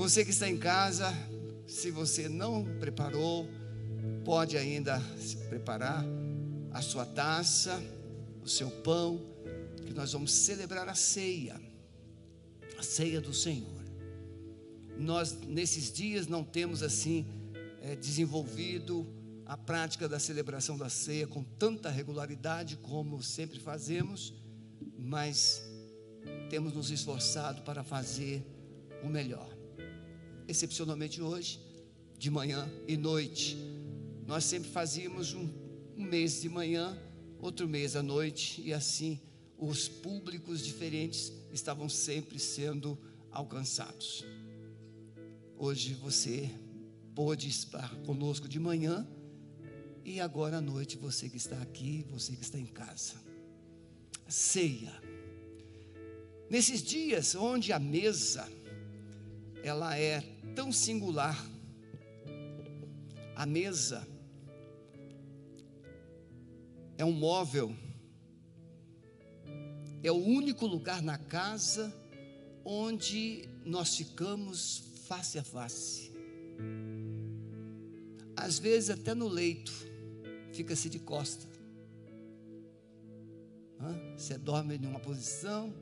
Você que está em casa, se você não preparou, pode ainda preparar a sua taça, o seu pão, que nós vamos celebrar a ceia, a ceia do Senhor. Nós, nesses dias, não temos assim é, desenvolvido a prática da celebração da ceia com tanta regularidade como sempre fazemos, mas temos nos esforçado para fazer o melhor. Excepcionalmente hoje, de manhã e noite, nós sempre fazíamos um, um mês de manhã, outro mês à noite, e assim os públicos diferentes estavam sempre sendo alcançados. Hoje você pôde estar conosco de manhã e agora à noite você que está aqui, você que está em casa. Ceia. Nesses dias onde a mesa ela é tão singular, a mesa é um móvel, é o único lugar na casa onde nós ficamos face a face. Às vezes até no leito, fica-se de costa. Você dorme em uma posição,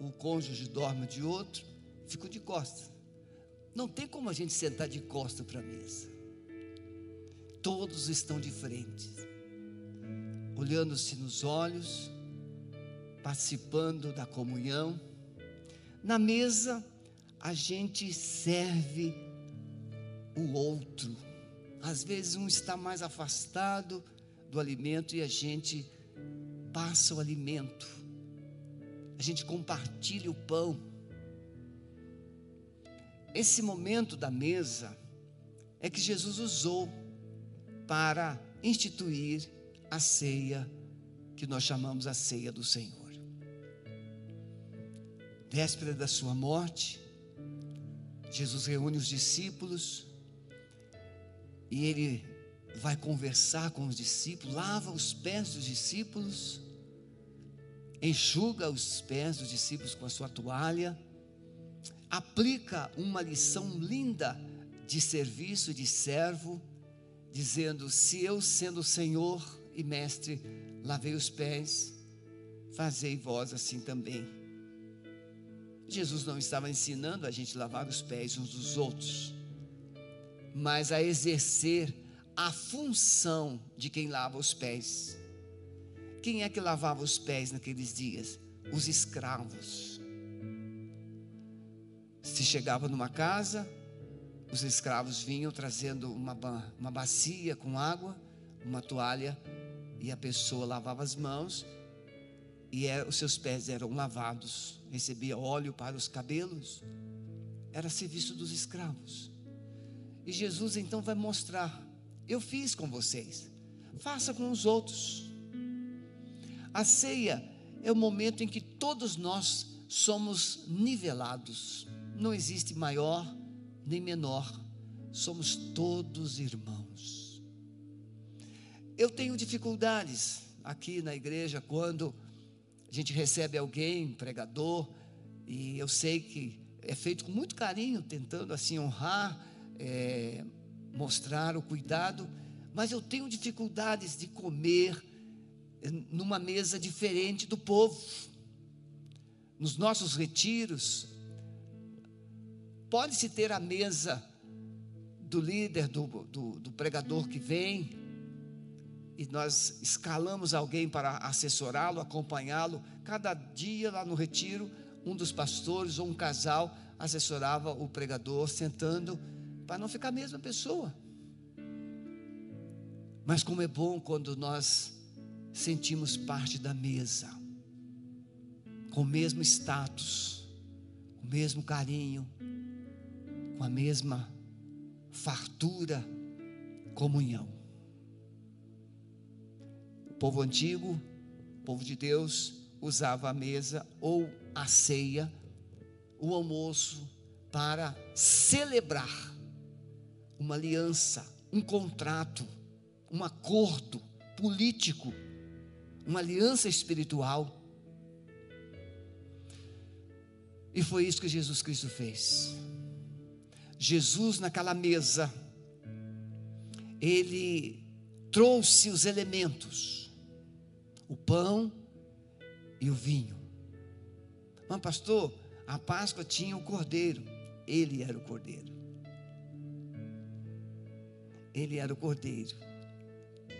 o cônjuge dorme de outro, fica de costa. Não tem como a gente sentar de costa para a mesa. Todos estão de frente, olhando-se nos olhos, participando da comunhão. Na mesa, a gente serve o outro. Às vezes um está mais afastado, do alimento e a gente passa o alimento, a gente compartilha o pão. Esse momento da mesa é que Jesus usou para instituir a ceia que nós chamamos a ceia do Senhor. Véspera da sua morte, Jesus reúne os discípulos e ele vai conversar com os discípulos, lava os pés dos discípulos, enxuga os pés dos discípulos com a sua toalha, aplica uma lição linda de serviço de servo, dizendo: Se eu, sendo Senhor e Mestre, lavei os pés, fazei vós assim também. Jesus não estava ensinando a gente lavar os pés uns dos outros, mas a exercer a função de quem lava os pés. Quem é que lavava os pés naqueles dias? Os escravos. Se chegava numa casa, os escravos vinham trazendo uma, uma bacia com água, uma toalha, e a pessoa lavava as mãos, e era, os seus pés eram lavados, recebia óleo para os cabelos, era serviço dos escravos. E Jesus então vai mostrar eu fiz com vocês. Faça com os outros. A ceia é o momento em que todos nós somos nivelados. Não existe maior nem menor. Somos todos irmãos. Eu tenho dificuldades aqui na igreja quando a gente recebe alguém, pregador, e eu sei que é feito com muito carinho, tentando assim honrar. É, mostrar o cuidado, mas eu tenho dificuldades de comer numa mesa diferente do povo. Nos nossos retiros, pode-se ter a mesa do líder, do, do, do pregador que vem, e nós escalamos alguém para assessorá-lo, acompanhá-lo. Cada dia lá no retiro, um dos pastores ou um casal assessorava o pregador, sentando para não ficar a mesma pessoa. Mas como é bom quando nós sentimos parte da mesa, com o mesmo status, o mesmo carinho, com a mesma fartura, comunhão. O povo antigo, o povo de Deus, usava a mesa ou a ceia, o almoço, para celebrar uma aliança, um contrato, um acordo político, uma aliança espiritual. E foi isso que Jesus Cristo fez. Jesus naquela mesa, ele trouxe os elementos, o pão e o vinho. Mas, pastor, a Páscoa tinha o cordeiro, ele era o cordeiro. Ele era o cordeiro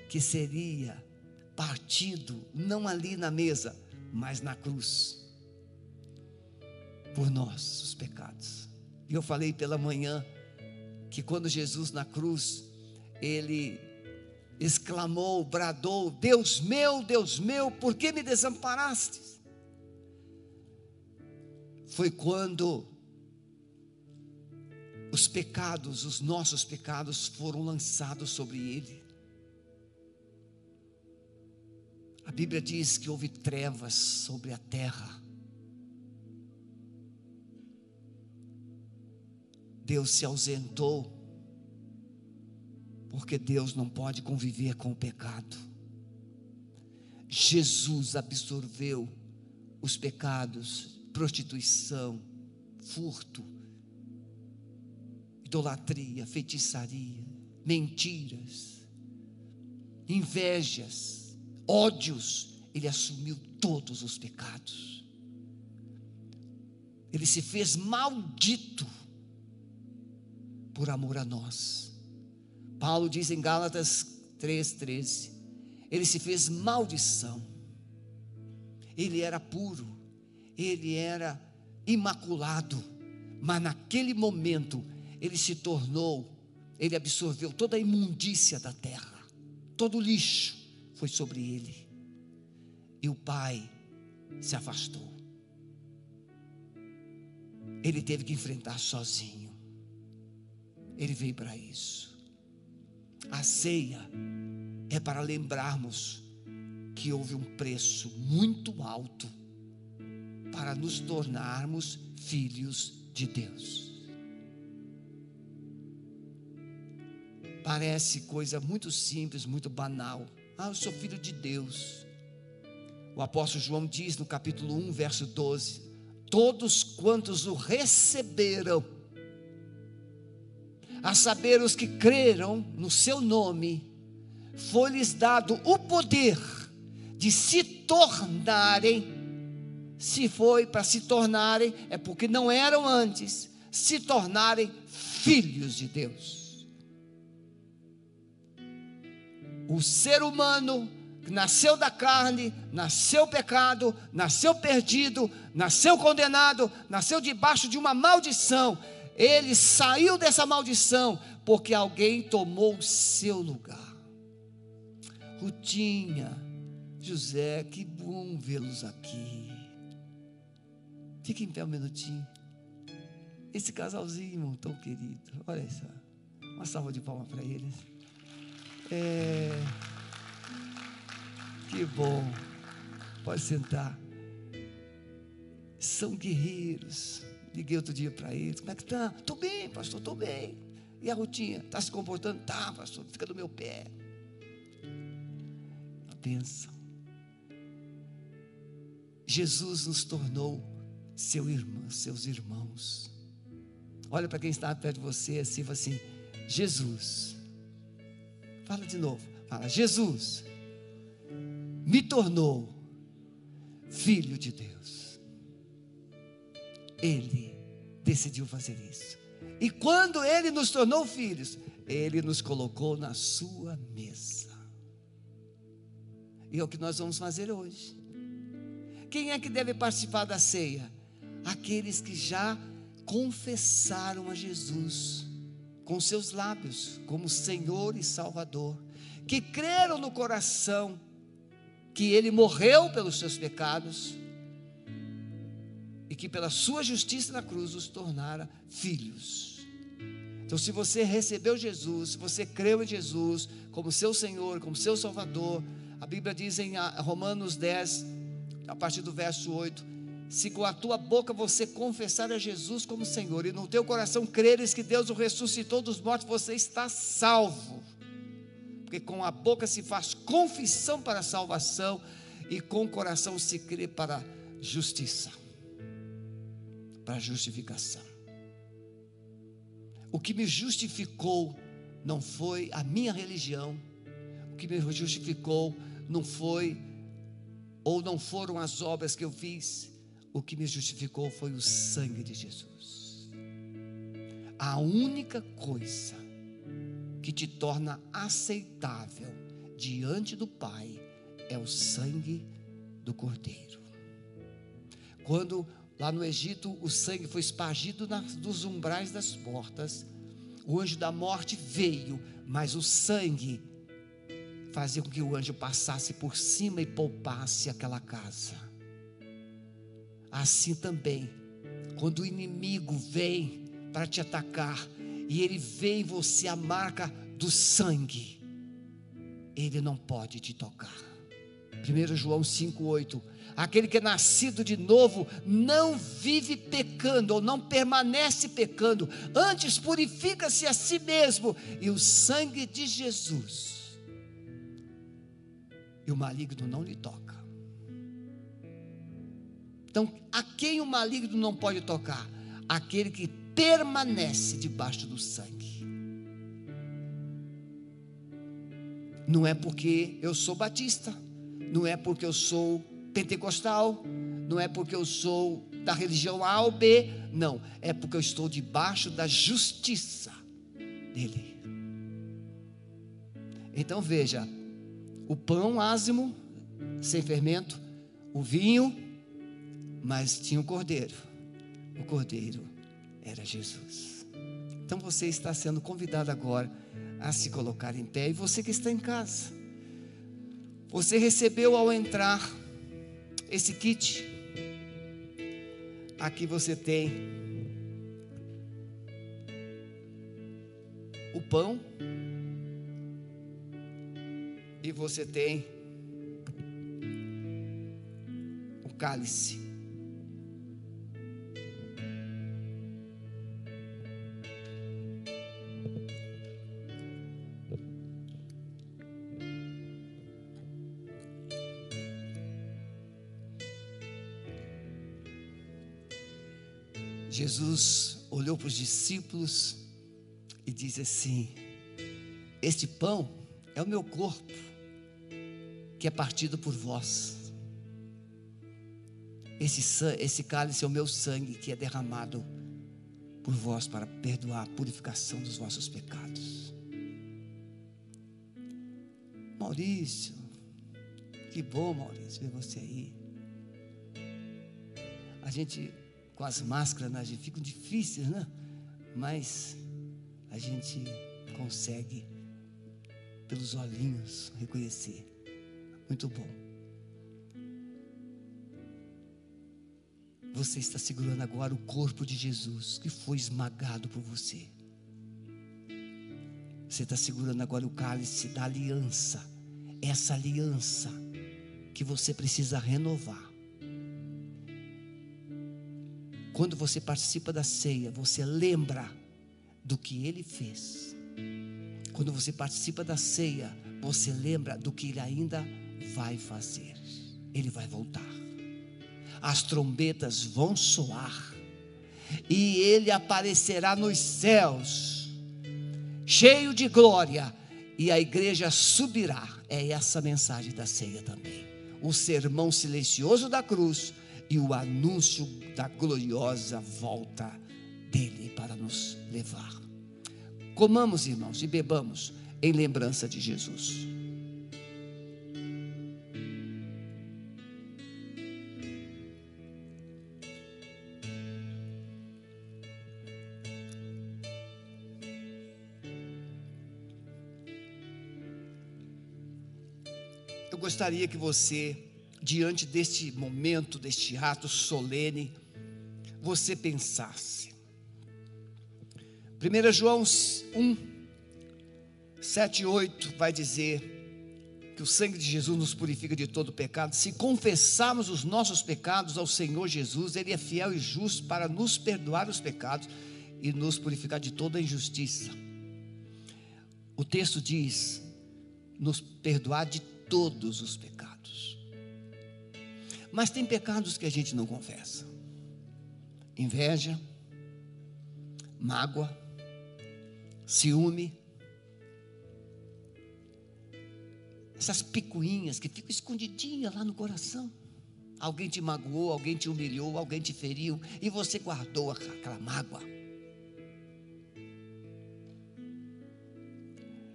que seria partido, não ali na mesa, mas na cruz, por nós, os pecados. Eu falei pela manhã que quando Jesus na cruz, ele exclamou, bradou: Deus meu, Deus meu, por que me desamparaste? Foi quando os pecados, os nossos pecados foram lançados sobre ele. A Bíblia diz que houve trevas sobre a terra. Deus se ausentou, porque Deus não pode conviver com o pecado. Jesus absorveu os pecados, prostituição, furto, idolatria, feitiçaria, mentiras, invejas, ódios, ele assumiu todos os pecados. Ele se fez maldito por amor a nós. Paulo diz em Gálatas 3,13: Ele se fez maldição, ele era puro, ele era imaculado, mas naquele momento ele se tornou, ele absorveu toda a imundícia da terra, todo o lixo foi sobre ele, e o Pai se afastou. Ele teve que enfrentar sozinho. Ele veio para isso. A ceia é para lembrarmos que houve um preço muito alto para nos tornarmos filhos de Deus. Parece coisa muito simples, muito banal. Ah, eu sou filho de Deus. O apóstolo João diz no capítulo 1, verso 12: Todos quantos o receberam, a saber, os que creram no seu nome, foi-lhes dado o poder de se tornarem, se foi para se tornarem, é porque não eram antes, se tornarem filhos de Deus. O ser humano nasceu da carne, nasceu pecado, nasceu perdido, nasceu condenado, nasceu debaixo de uma maldição ele saiu dessa maldição porque alguém tomou o seu lugar. Rutinha, José, que bom vê-los aqui. Fique em pé um minutinho. Esse casalzinho tão querido, olha só. Uma salva de palmas para eles. É, que bom. Pode sentar. São guerreiros Liguei outro dia para ele, como é que está? Estou bem, pastor, estou bem. E a rotina? Está se comportando? Está, pastor, fica do meu pé. A bênção. Jesus nos tornou seu irmão, seus irmãos. Olha para quem está perto de você assim, fala assim: Jesus. Fala de novo. Fala, Jesus me tornou filho de Deus. Ele decidiu fazer isso. E quando ele nos tornou filhos, ele nos colocou na sua mesa. E é o que nós vamos fazer hoje. Quem é que deve participar da ceia? Aqueles que já confessaram a Jesus com seus lábios como Senhor e Salvador, que creram no coração que ele morreu pelos seus pecados e que pela sua justiça na cruz os tornara filhos. Então, se você recebeu Jesus, se você creu em Jesus como seu Senhor, como seu Salvador, a Bíblia diz em Romanos 10, a partir do verso 8: se com a tua boca você confessar a Jesus como Senhor e no teu coração creres que Deus o ressuscitou dos mortos, você está salvo. Porque com a boca se faz confissão para a salvação e com o coração se crê para a justiça para justificação. O que me justificou não foi a minha religião, o que me justificou não foi ou não foram as obras que eu fiz, o que me justificou foi o sangue de Jesus. A única coisa que te torna aceitável diante do Pai é o sangue do Cordeiro. Quando lá no Egito o sangue foi espargido nas, nos umbrais das portas, o anjo da morte veio, mas o sangue fazia com que o anjo passasse por cima e poupasse aquela casa. Assim também, quando o inimigo vem para te atacar e ele vê em você a marca do sangue, ele não pode te tocar. 1 João 5,8: Aquele que é nascido de novo não vive pecando ou não permanece pecando, antes purifica-se a si mesmo, e o sangue de Jesus, e o maligno não lhe toca. Então, a quem o maligno não pode tocar? Aquele que permanece debaixo do sangue. Não é porque eu sou batista, não é porque eu sou pentecostal, não é porque eu sou da religião A ou B, não, é porque eu estou debaixo da justiça dele. Então veja, o pão ázimo, sem fermento, o vinho, mas tinha o cordeiro. O cordeiro era Jesus. Então você está sendo convidado agora a se colocar em pé, e você que está em casa, você recebeu ao entrar esse kit. Aqui você tem o pão e você tem o cálice. Jesus olhou para os discípulos e disse assim: Este pão é o meu corpo, que é partido por vós. Esse, esse cálice é o meu sangue, que é derramado por vós para perdoar a purificação dos vossos pecados. Maurício, que bom, Maurício, ver você aí. A gente com as máscaras, né? ficam difíceis, né? Mas a gente consegue, pelos olhinhos, reconhecer. Muito bom. Você está segurando agora o corpo de Jesus que foi esmagado por você. Você está segurando agora o cálice da aliança. Essa aliança que você precisa renovar. Quando você participa da ceia, você lembra do que ele fez. Quando você participa da ceia, você lembra do que ele ainda vai fazer. Ele vai voltar. As trombetas vão soar. E ele aparecerá nos céus, cheio de glória, e a igreja subirá. É essa mensagem da ceia também. O sermão silencioso da cruz e o anúncio da gloriosa volta dele para nos levar. Comamos, irmãos, e bebamos em lembrança de Jesus. Eu gostaria que você diante deste momento, deste ato solene, você pensasse. 1 João 1, 7 e 8 vai dizer que o sangue de Jesus nos purifica de todo pecado. Se confessarmos os nossos pecados ao Senhor Jesus, Ele é fiel e justo para nos perdoar os pecados e nos purificar de toda injustiça. O texto diz: nos perdoar de todos os pecados. Mas tem pecados que a gente não confessa: inveja, mágoa, ciúme, essas picuinhas que ficam escondidinhas lá no coração. Alguém te magoou, alguém te humilhou, alguém te feriu e você guardou aquela mágoa.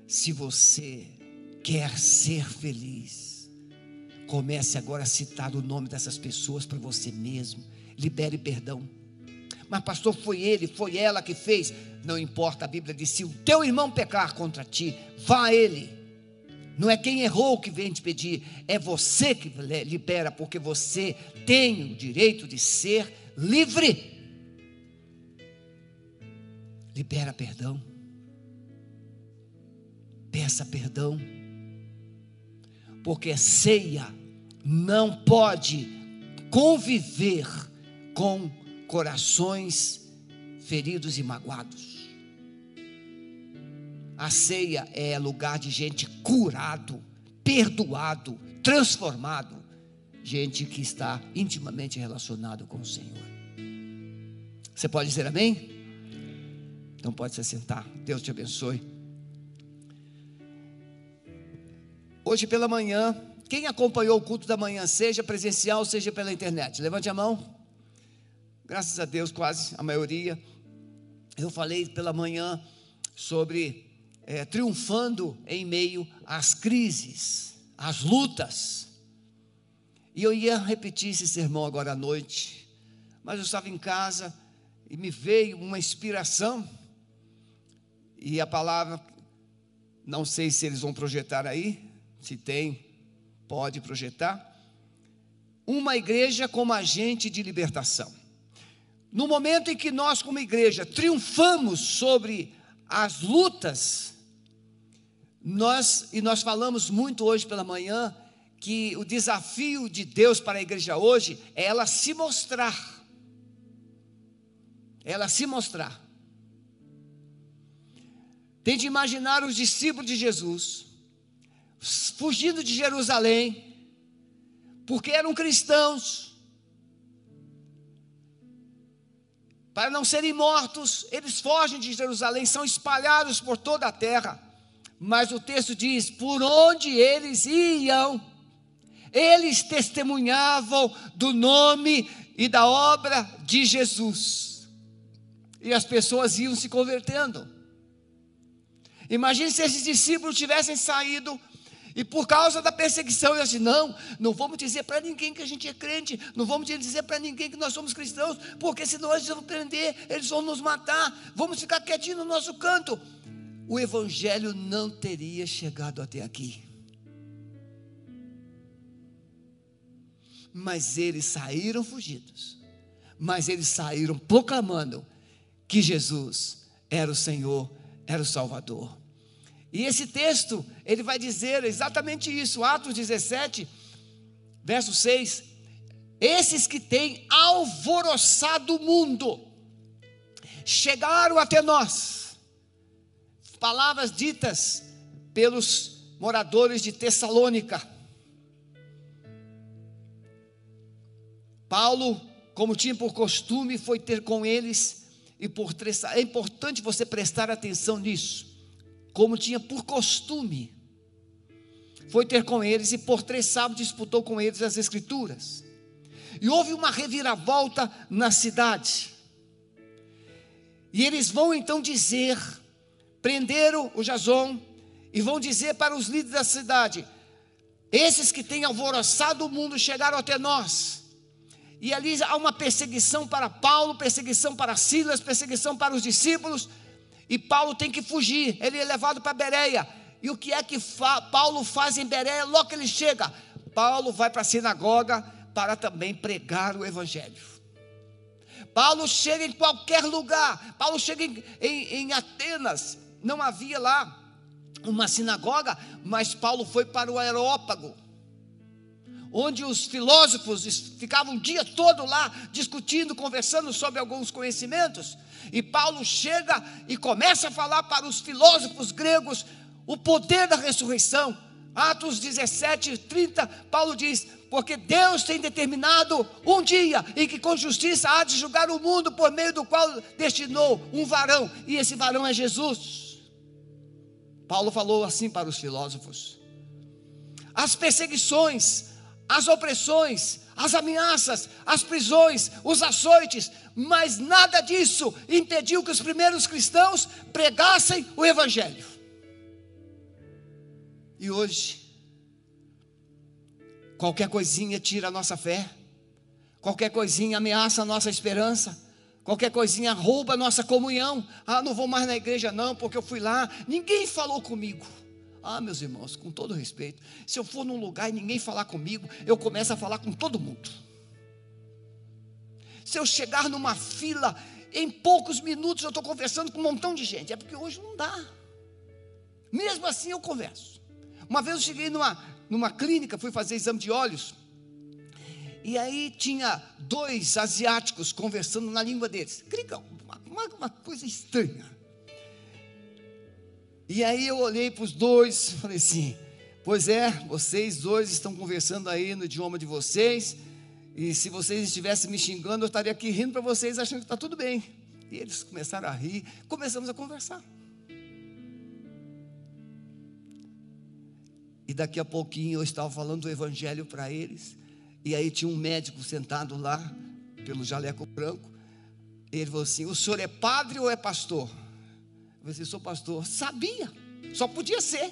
Se você quer ser feliz, comece agora a citar o nome dessas pessoas para você mesmo. Libere perdão. Mas, pastor, foi ele, foi ela que fez. Não importa, a Bíblia diz: se o teu irmão pecar contra ti, vá a ele. Não é quem errou que vem te pedir, é você que libera, porque você tem o direito de ser livre. Libera perdão. Peça perdão. Porque ceia não pode conviver com corações feridos e magoados. A ceia é lugar de gente curado, perdoado, transformado, gente que está intimamente relacionado com o Senhor. Você pode dizer amém? Então pode se sentar. Deus te abençoe. Hoje pela manhã, quem acompanhou o culto da manhã, seja presencial, seja pela internet, levante a mão. Graças a Deus, quase a maioria. Eu falei pela manhã sobre é, triunfando em meio às crises, às lutas. E eu ia repetir esse sermão agora à noite, mas eu estava em casa e me veio uma inspiração, e a palavra, não sei se eles vão projetar aí, se tem, pode projetar. Uma igreja como agente de libertação. No momento em que nós, como igreja, triunfamos sobre as lutas nós, e nós falamos muito hoje pela manhã, que o desafio de Deus para a igreja hoje é ela se mostrar. Ela se mostrar. Tente imaginar os discípulos de Jesus fugindo de Jerusalém, porque eram cristãos. Para não serem mortos, eles fogem de Jerusalém, são espalhados por toda a terra. Mas o texto diz: por onde eles iam, eles testemunhavam do nome e da obra de Jesus. E as pessoas iam se convertendo. Imagine se esses discípulos tivessem saído e por causa da perseguição, eu disse: não, não vamos dizer para ninguém que a gente é crente, não vamos dizer para ninguém que nós somos cristãos, porque senão eles vão prender, eles vão nos matar, vamos ficar quietinhos no nosso canto o Evangelho não teria chegado até aqui. Mas eles saíram fugidos, mas eles saíram proclamando que Jesus era o Senhor, era o Salvador. E esse texto, ele vai dizer exatamente isso, Atos 17, verso 6. Esses que têm alvoroçado o mundo, chegaram até nós, palavras ditas pelos moradores de Tessalônica. Paulo, como tinha por costume, foi ter com eles, e por é importante você prestar atenção nisso, como tinha por costume, foi ter com eles, e por três sábados disputou com eles as Escrituras. E houve uma reviravolta na cidade. E eles vão então dizer prenderam o Jason e vão dizer para os líderes da cidade: esses que têm alvoroçado o mundo chegaram até nós. E ali há uma perseguição para Paulo, perseguição para Silas, perseguição para os discípulos. E Paulo tem que fugir, ele é levado para Bereia. E o que é que fa Paulo faz em Bereia logo que ele chega? Paulo vai para a sinagoga para também pregar o Evangelho. Paulo chega em qualquer lugar, Paulo chega em, em, em Atenas, não havia lá uma sinagoga, mas Paulo foi para o Aerópago, onde os filósofos ficavam o dia todo lá discutindo, conversando sobre alguns conhecimentos. E Paulo chega e começa a falar para os filósofos gregos o poder da ressurreição. Atos 17, 30, Paulo diz: porque Deus tem determinado um dia em que com justiça há de julgar o mundo por meio do qual destinou um varão, e esse varão é Jesus. Paulo falou assim para os filósofos: as perseguições, as opressões, as ameaças, as prisões, os açoites, mas nada disso impediu que os primeiros cristãos pregassem o Evangelho. E hoje, qualquer coisinha tira a nossa fé, qualquer coisinha ameaça a nossa esperança, qualquer coisinha rouba a nossa comunhão. Ah, não vou mais na igreja não, porque eu fui lá, ninguém falou comigo. Ah, meus irmãos, com todo respeito, se eu for num lugar e ninguém falar comigo, eu começo a falar com todo mundo. Se eu chegar numa fila, em poucos minutos eu estou conversando com um montão de gente, é porque hoje não dá. Mesmo assim eu converso. Uma vez eu cheguei numa, numa clínica, fui fazer exame de olhos, e aí tinha dois asiáticos conversando na língua deles. Uma, uma coisa estranha. E aí eu olhei para os dois, falei assim: Pois é, vocês dois estão conversando aí no idioma de vocês, e se vocês estivessem me xingando, eu estaria aqui rindo para vocês, achando que está tudo bem. E eles começaram a rir, começamos a conversar. E daqui a pouquinho eu estava falando do evangelho para eles, e aí tinha um médico sentado lá, pelo jaleco branco, ele falou assim: O senhor é padre ou é pastor? Você sou pastor. Sabia, só podia ser.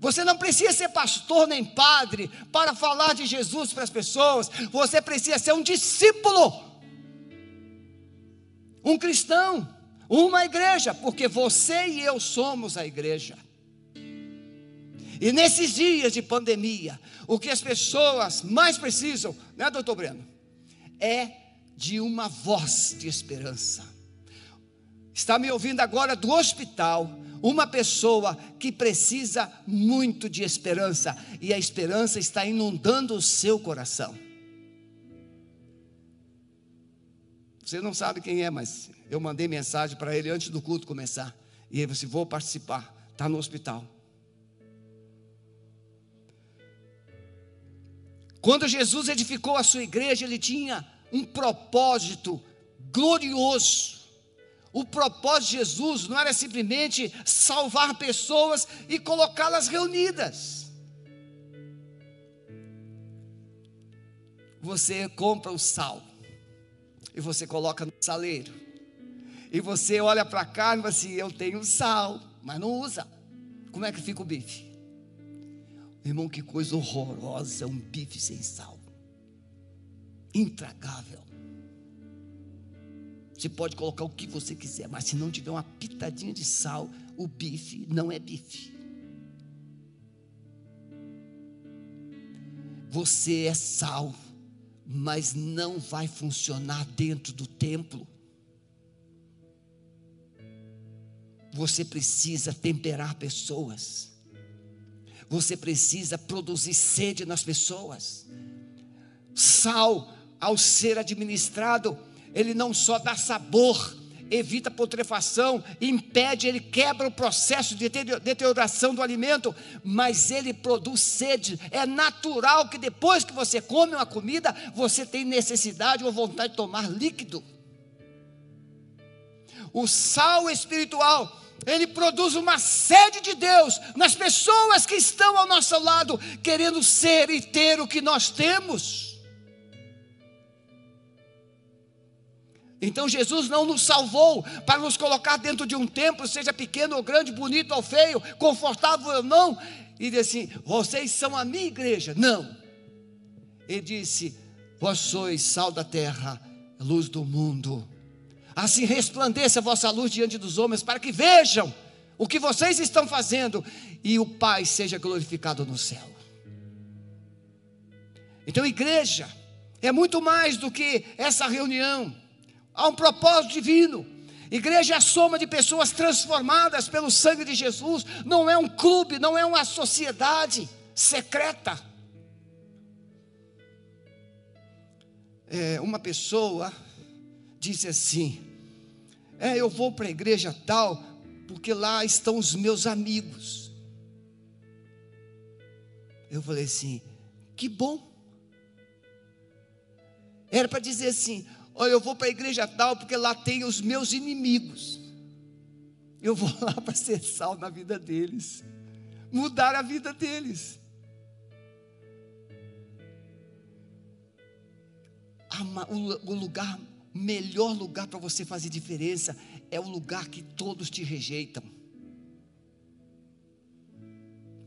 Você não precisa ser pastor nem padre para falar de Jesus para as pessoas. Você precisa ser um discípulo, um cristão, uma igreja, porque você e eu somos a igreja. E nesses dias de pandemia, o que as pessoas mais precisam, né, doutor Breno? É de uma voz de esperança está me ouvindo agora do hospital, uma pessoa que precisa muito de esperança, e a esperança está inundando o seu coração. Você não sabe quem é, mas eu mandei mensagem para ele antes do culto começar. E ele disse: Vou participar, está no hospital. Quando Jesus edificou a sua igreja, ele tinha um propósito glorioso o propósito de Jesus não era simplesmente salvar pessoas e colocá-las reunidas. Você compra o sal e você coloca no saleiro. E você olha para a carne e fala assim: Eu tenho sal, mas não usa. Como é que fica o bife? Irmão, que coisa horrorosa um bife sem sal. Intragável. Você pode colocar o que você quiser, mas se não tiver uma pitadinha de sal, o bife não é bife. Você é sal, mas não vai funcionar dentro do templo. Você precisa temperar pessoas. Você precisa produzir sede nas pessoas. Sal, ao ser administrado, ele não só dá sabor, evita putrefação, impede, ele quebra o processo de deterioração do alimento, mas ele produz sede. É natural que depois que você come uma comida, você tem necessidade ou vontade de tomar líquido. O sal espiritual, ele produz uma sede de Deus nas pessoas que estão ao nosso lado, querendo ser e ter o que nós temos. Então Jesus não nos salvou para nos colocar dentro de um templo, seja pequeno ou grande, bonito ou feio, confortável ou não, e disse assim: vocês são a minha igreja. Não. Ele disse: vós sois sal da terra, luz do mundo. Assim resplandeça a vossa luz diante dos homens, para que vejam o que vocês estão fazendo e o Pai seja glorificado no céu. Então, igreja é muito mais do que essa reunião há um propósito divino. Igreja é a soma de pessoas transformadas pelo sangue de Jesus, não é um clube, não é uma sociedade secreta. É, uma pessoa disse assim: É, eu vou para a igreja tal, porque lá estão os meus amigos. Eu falei assim: Que bom. Era para dizer assim: Olha, eu vou para a igreja tal porque lá tem os meus inimigos. Eu vou lá para ser sal na vida deles, mudar a vida deles. O lugar, melhor lugar para você fazer diferença é o lugar que todos te rejeitam.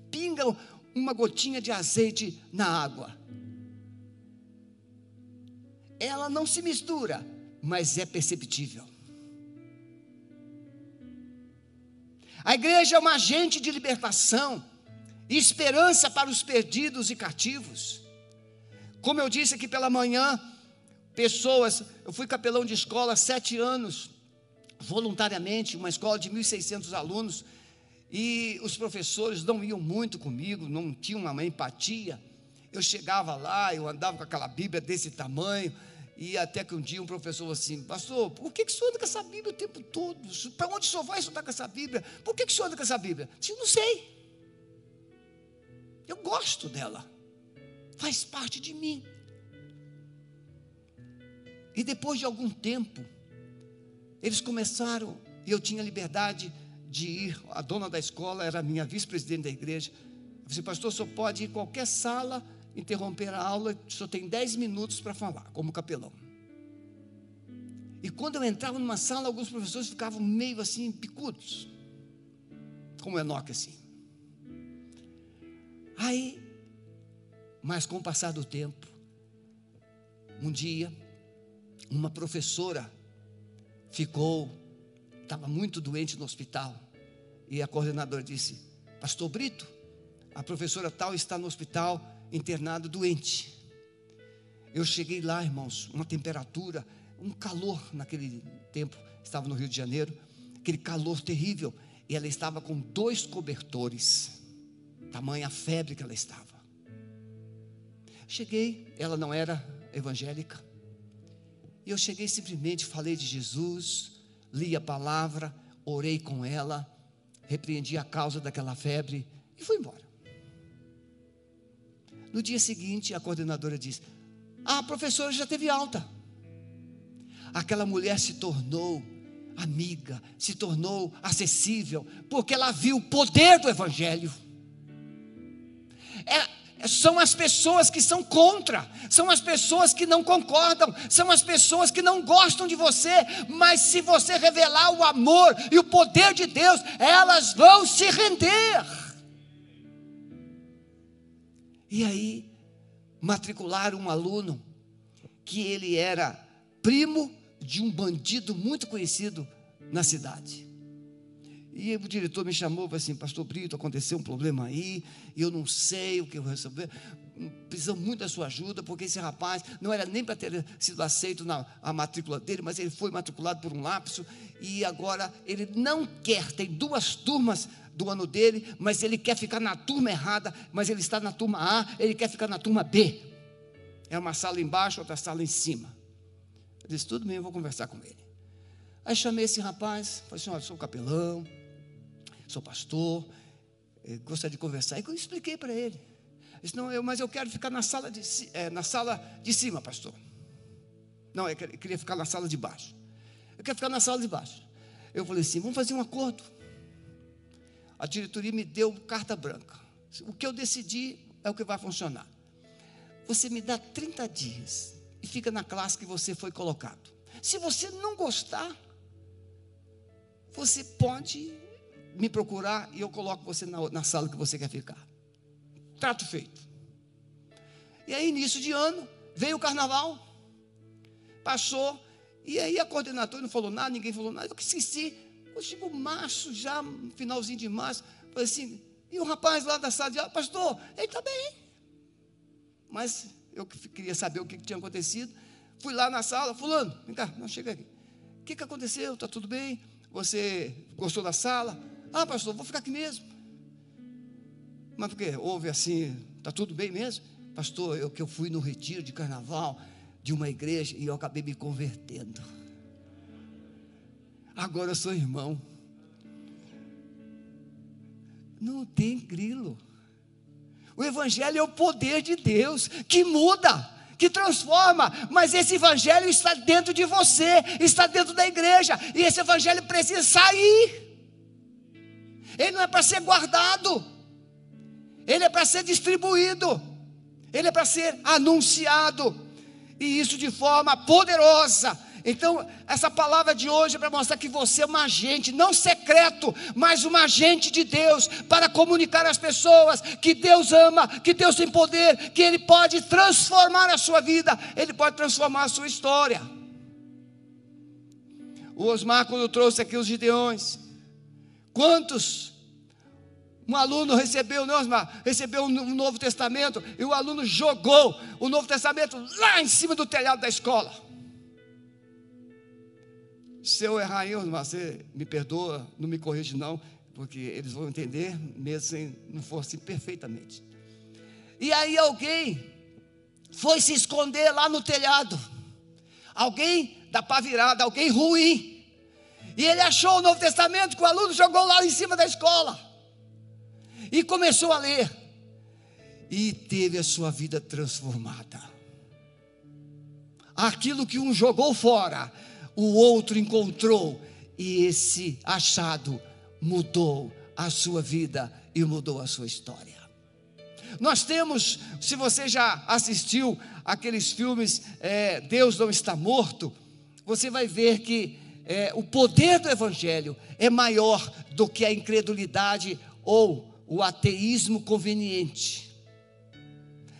Pinga uma gotinha de azeite na água. Ela não se mistura, mas é perceptível. A igreja é um agente de libertação e esperança para os perdidos e cativos. Como eu disse aqui pela manhã, pessoas, eu fui capelão de escola há sete anos, voluntariamente, uma escola de 1.600 alunos, e os professores não iam muito comigo, não tinham uma empatia. Eu chegava lá, eu andava com aquela Bíblia desse tamanho, e até que um dia um professor falou assim: Pastor, por que, que o senhor anda com essa Bíblia o tempo todo? Para onde o senhor vai estudar com essa Bíblia? Por que, que o senhor anda com essa Bíblia? Eu disse: Não sei. Eu gosto dela. Faz parte de mim. E depois de algum tempo, eles começaram, e eu tinha liberdade de ir, a dona da escola era minha vice-presidente da igreja. Eu disse, pastor, o senhor pode ir em qualquer sala interromper a aula, só tem 10 minutos para falar, como capelão. E quando eu entrava numa sala, alguns professores ficavam meio assim, picudos, como Enoque assim. Aí, mas com o passar do tempo, um dia, uma professora ficou, estava muito doente no hospital, e a coordenadora disse: Pastor Brito, a professora tal está no hospital internado doente. Eu cheguei lá, irmãos, uma temperatura, um calor naquele tempo, estava no Rio de Janeiro, aquele calor terrível, e ela estava com dois cobertores, tamanha febre que ela estava. Cheguei, ela não era evangélica, e eu cheguei simplesmente, falei de Jesus, li a palavra, orei com ela, repreendi a causa daquela febre e fui embora. No dia seguinte, a coordenadora Ah, a professora já teve alta. Aquela mulher se tornou amiga, se tornou acessível, porque ela viu o poder do Evangelho. É, são as pessoas que são contra, são as pessoas que não concordam, são as pessoas que não gostam de você, mas se você revelar o amor e o poder de Deus, elas vão se render. E aí, matricularam um aluno que ele era primo de um bandido muito conhecido na cidade. E o diretor me chamou e falou assim: Pastor Brito, aconteceu um problema aí, eu não sei o que eu resolver. Precisamos muito da sua ajuda, porque esse rapaz não era nem para ter sido aceito na a matrícula dele, mas ele foi matriculado por um lapso, e agora ele não quer, tem duas turmas do ano dele, mas ele quer ficar na turma errada, mas ele está na turma A, ele quer ficar na turma B. É uma sala embaixo, outra sala em cima. Eu disse, tudo bem, eu vou conversar com ele. Aí chamei esse rapaz, falei assim, olha, sou capelão, sou pastor, eh, gostaria de conversar. E eu expliquei para ele. Ele disse, não, eu, mas eu quero ficar na sala de, é, na sala de cima, pastor. Não, eu queria ficar na sala de baixo. Eu quero ficar na sala de baixo. Eu falei assim, vamos fazer um acordo a diretoria me deu carta branca. O que eu decidi é o que vai funcionar. Você me dá 30 dias e fica na classe que você foi colocado. Se você não gostar, você pode me procurar e eu coloco você na, na sala que você quer ficar. Trato feito. E aí, início de ano, veio o carnaval, passou, e aí a coordenadora não falou nada, ninguém falou nada, eu esqueci quando chegou março, já, finalzinho de março, falei assim, e o rapaz lá da sala de aula, pastor, ele está bem. Mas eu queria saber o que tinha acontecido. Fui lá na sala, fulano, vem cá, não chega aqui. O que, que aconteceu? Está tudo bem? Você gostou da sala? Ah, pastor, vou ficar aqui mesmo. Mas porque houve assim, está tudo bem mesmo? Pastor, eu que eu fui no retiro de carnaval de uma igreja e eu acabei me convertendo agora sou irmão. Não tem grilo. O Evangelho é o poder de Deus que muda, que transforma, mas esse Evangelho está dentro de você, está dentro da igreja, e esse Evangelho precisa sair. Ele não é para ser guardado. Ele é para ser distribuído. Ele é para ser anunciado. E isso de forma poderosa. Então, essa palavra de hoje é para mostrar que você é um agente, não secreto, mas um agente de Deus, para comunicar às pessoas que Deus ama, que Deus tem poder, que Ele pode transformar a sua vida, Ele pode transformar a sua história. O Osmar, quando trouxe aqui os Gideões, quantos um aluno recebeu, não, Osmar, recebeu um Novo Testamento e o aluno jogou o Novo Testamento lá em cima do telhado da escola. Se eu errar Osmar, você me perdoa, não me corrige não, porque eles vão entender, mesmo se não for assim perfeitamente. E aí alguém foi se esconder lá no telhado. Alguém da pá virada, alguém ruim. E ele achou o Novo Testamento que o aluno jogou lá em cima da escola. E começou a ler. E teve a sua vida transformada. Aquilo que um jogou fora, o outro encontrou. E esse achado mudou a sua vida e mudou a sua história. Nós temos, se você já assistiu aqueles filmes é, Deus não está morto, você vai ver que é, o poder do Evangelho é maior do que a incredulidade ou o ateísmo conveniente.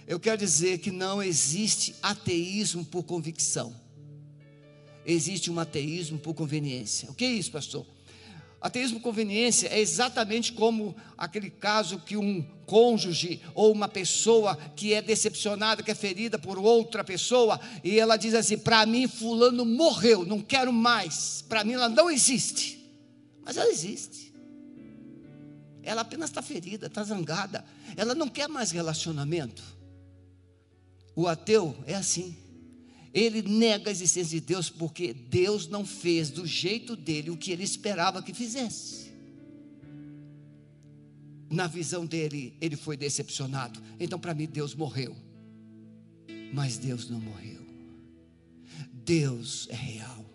Eu quero dizer que não existe ateísmo por convicção, existe um ateísmo por conveniência. O que é isso, pastor? Ateísmo conveniência é exatamente como aquele caso que um cônjuge ou uma pessoa que é decepcionada, que é ferida por outra pessoa, e ela diz assim: para mim, Fulano morreu, não quero mais, para mim ela não existe, mas ela existe. Ela apenas está ferida, está zangada, ela não quer mais relacionamento. O ateu é assim. Ele nega a existência de Deus porque Deus não fez do jeito dele o que ele esperava que fizesse. Na visão dele, ele foi decepcionado. Então, para mim, Deus morreu. Mas Deus não morreu. Deus é real.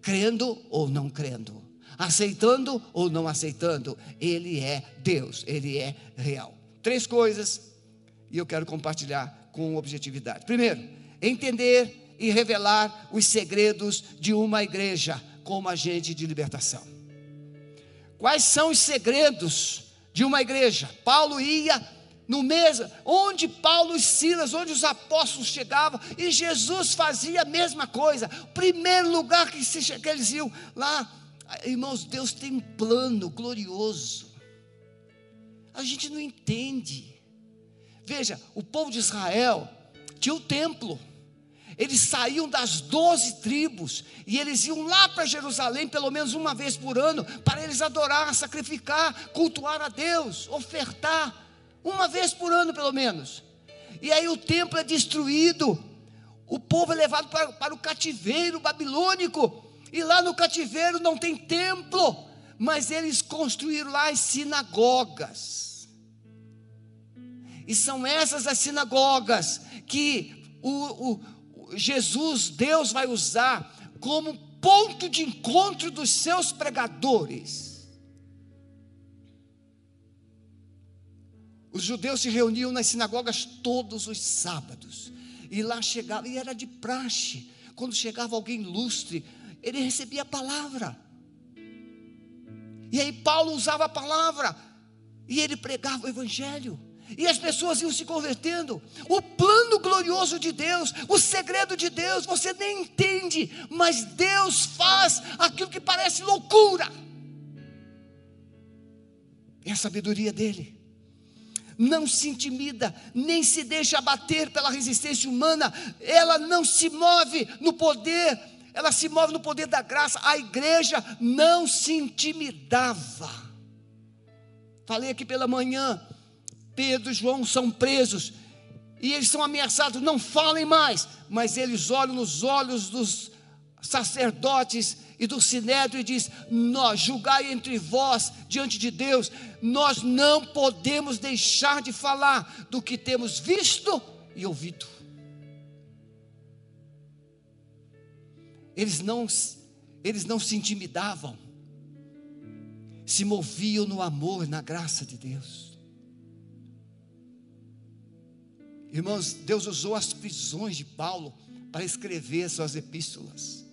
Crendo ou não crendo, aceitando ou não aceitando, Ele é Deus, Ele é real. Três coisas e eu quero compartilhar com objetividade. Primeiro, entender e revelar os segredos de uma igreja como agente de libertação. Quais são os segredos de uma igreja? Paulo ia no mesmo, onde Paulo e Silas, onde os apóstolos chegavam, e Jesus fazia a mesma coisa. Primeiro lugar que, se, que eles iam lá, irmãos, Deus tem um plano glorioso. A gente não entende. Veja, o povo de Israel tinha o templo. Eles saíam das doze tribos e eles iam lá para Jerusalém pelo menos uma vez por ano para eles adorar, sacrificar, cultuar a Deus, ofertar, uma vez por ano pelo menos. E aí o templo é destruído, o povo é levado para, para o cativeiro babilônico, e lá no cativeiro não tem templo, mas eles construíram lá as sinagogas. E são essas as sinagogas que o, o, Jesus, Deus vai usar como ponto de encontro dos seus pregadores. Os judeus se reuniam nas sinagogas todos os sábados. E lá chegava, e era de praxe. Quando chegava alguém ilustre, ele recebia a palavra. E aí Paulo usava a palavra. E ele pregava o evangelho e as pessoas iam se convertendo. O plano glorioso de Deus, o segredo de Deus, você nem entende, mas Deus faz aquilo que parece loucura. É a sabedoria dele. Não se intimida, nem se deixa abater pela resistência humana, ela não se move no poder, ela se move no poder da graça. A igreja não se intimidava. Falei aqui pela manhã, Pedro e João são presos e eles são ameaçados, não falem mais, mas eles olham nos olhos dos sacerdotes e do sinédrio e diz: Nós julgai entre vós diante de Deus, nós não podemos deixar de falar do que temos visto e ouvido. Eles não, eles não se intimidavam, se moviam no amor, na graça de Deus. Irmãos, Deus usou as prisões de Paulo para escrever suas epístolas.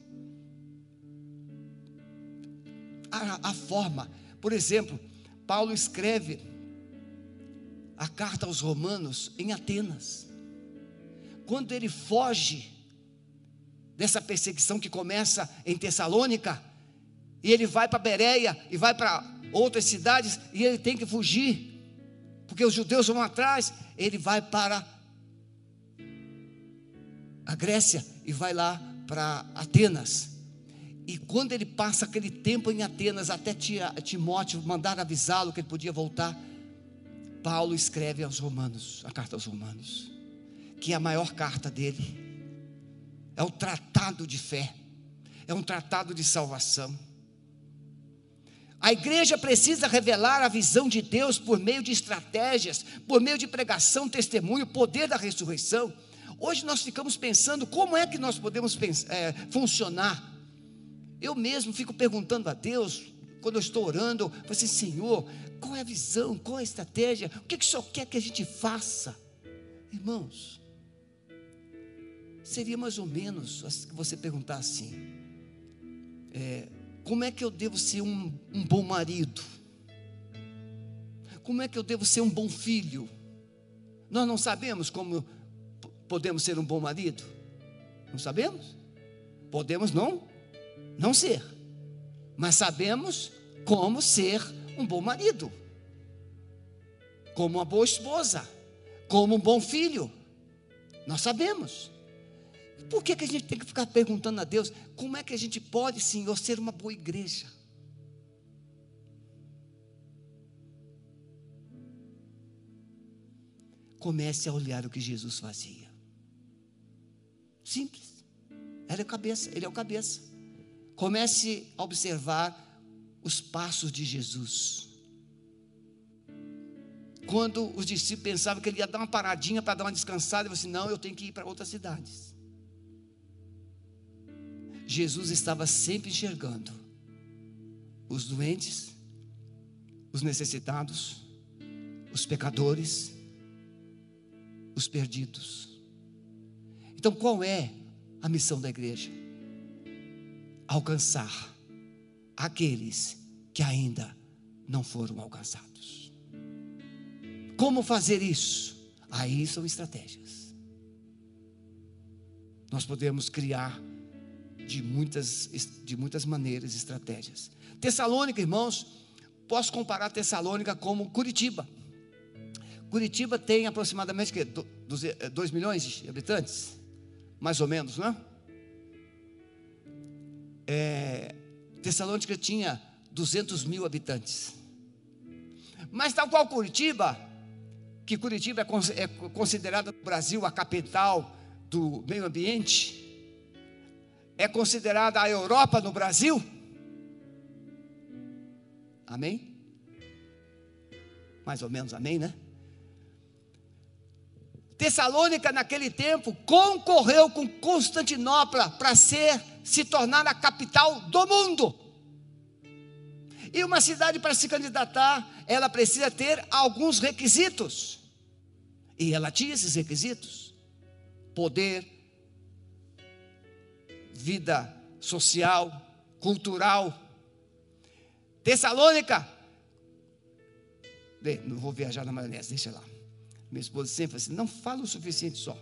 A, a forma, por exemplo, Paulo escreve a carta aos Romanos em Atenas. Quando ele foge dessa perseguição que começa em Tessalônica, e ele vai para Bereia e vai para outras cidades, e ele tem que fugir, porque os judeus vão atrás, ele vai para a Grécia e vai lá para Atenas. E quando ele passa aquele tempo em Atenas, até Timóteo mandar avisá-lo que ele podia voltar, Paulo escreve aos Romanos, a carta aos Romanos, que é a maior carta dele, é o tratado de fé, é um tratado de salvação. A igreja precisa revelar a visão de Deus por meio de estratégias, por meio de pregação, testemunho, poder da ressurreição. Hoje nós ficamos pensando como é que nós podemos pensar, é, funcionar. Eu mesmo fico perguntando a Deus, quando eu estou orando, eu assim, Senhor, qual é a visão, qual é a estratégia, o que, que o Senhor quer que a gente faça? Irmãos, seria mais ou menos você perguntar assim: é, como é que eu devo ser um, um bom marido? Como é que eu devo ser um bom filho? Nós não sabemos como podemos ser um bom marido? Não sabemos? Podemos não, não ser, mas sabemos como ser um bom marido, como uma boa esposa, como um bom filho. Nós sabemos. Por que, que a gente tem que ficar perguntando a Deus como é que a gente pode, Senhor, ser uma boa igreja? Comece a olhar o que Jesus fazia. Simples. Ele é o cabeça, ele é o cabeça. Comece a observar os passos de Jesus. Quando os discípulos pensavam que ele ia dar uma paradinha para dar uma descansada, ele falou assim: não, eu tenho que ir para outras cidades. Jesus estava sempre enxergando os doentes, os necessitados, os pecadores, os perdidos. Então, qual é a missão da igreja? Alcançar aqueles que ainda não foram alcançados. Como fazer isso? Aí são estratégias. Nós podemos criar de muitas, de muitas maneiras estratégias. Tessalônica, irmãos, posso comparar Tessalônica como Curitiba. Curitiba tem aproximadamente 2 milhões de habitantes, mais ou menos, não é? é Tessalônica tinha 200 mil habitantes. Mas tal qual Curitiba, que Curitiba é, é considerada no Brasil a capital do meio ambiente, é considerada a Europa no Brasil? Amém? Mais ou menos amém, né? Tessalônica naquele tempo concorreu com Constantinopla para ser se tornar a capital do mundo. E uma cidade para se candidatar, ela precisa ter alguns requisitos. E ela tinha esses requisitos: poder, vida social, cultural. Tessalônica, não vou viajar na maionese, deixa lá. Minha esposa sempre assim: não fala o suficiente só.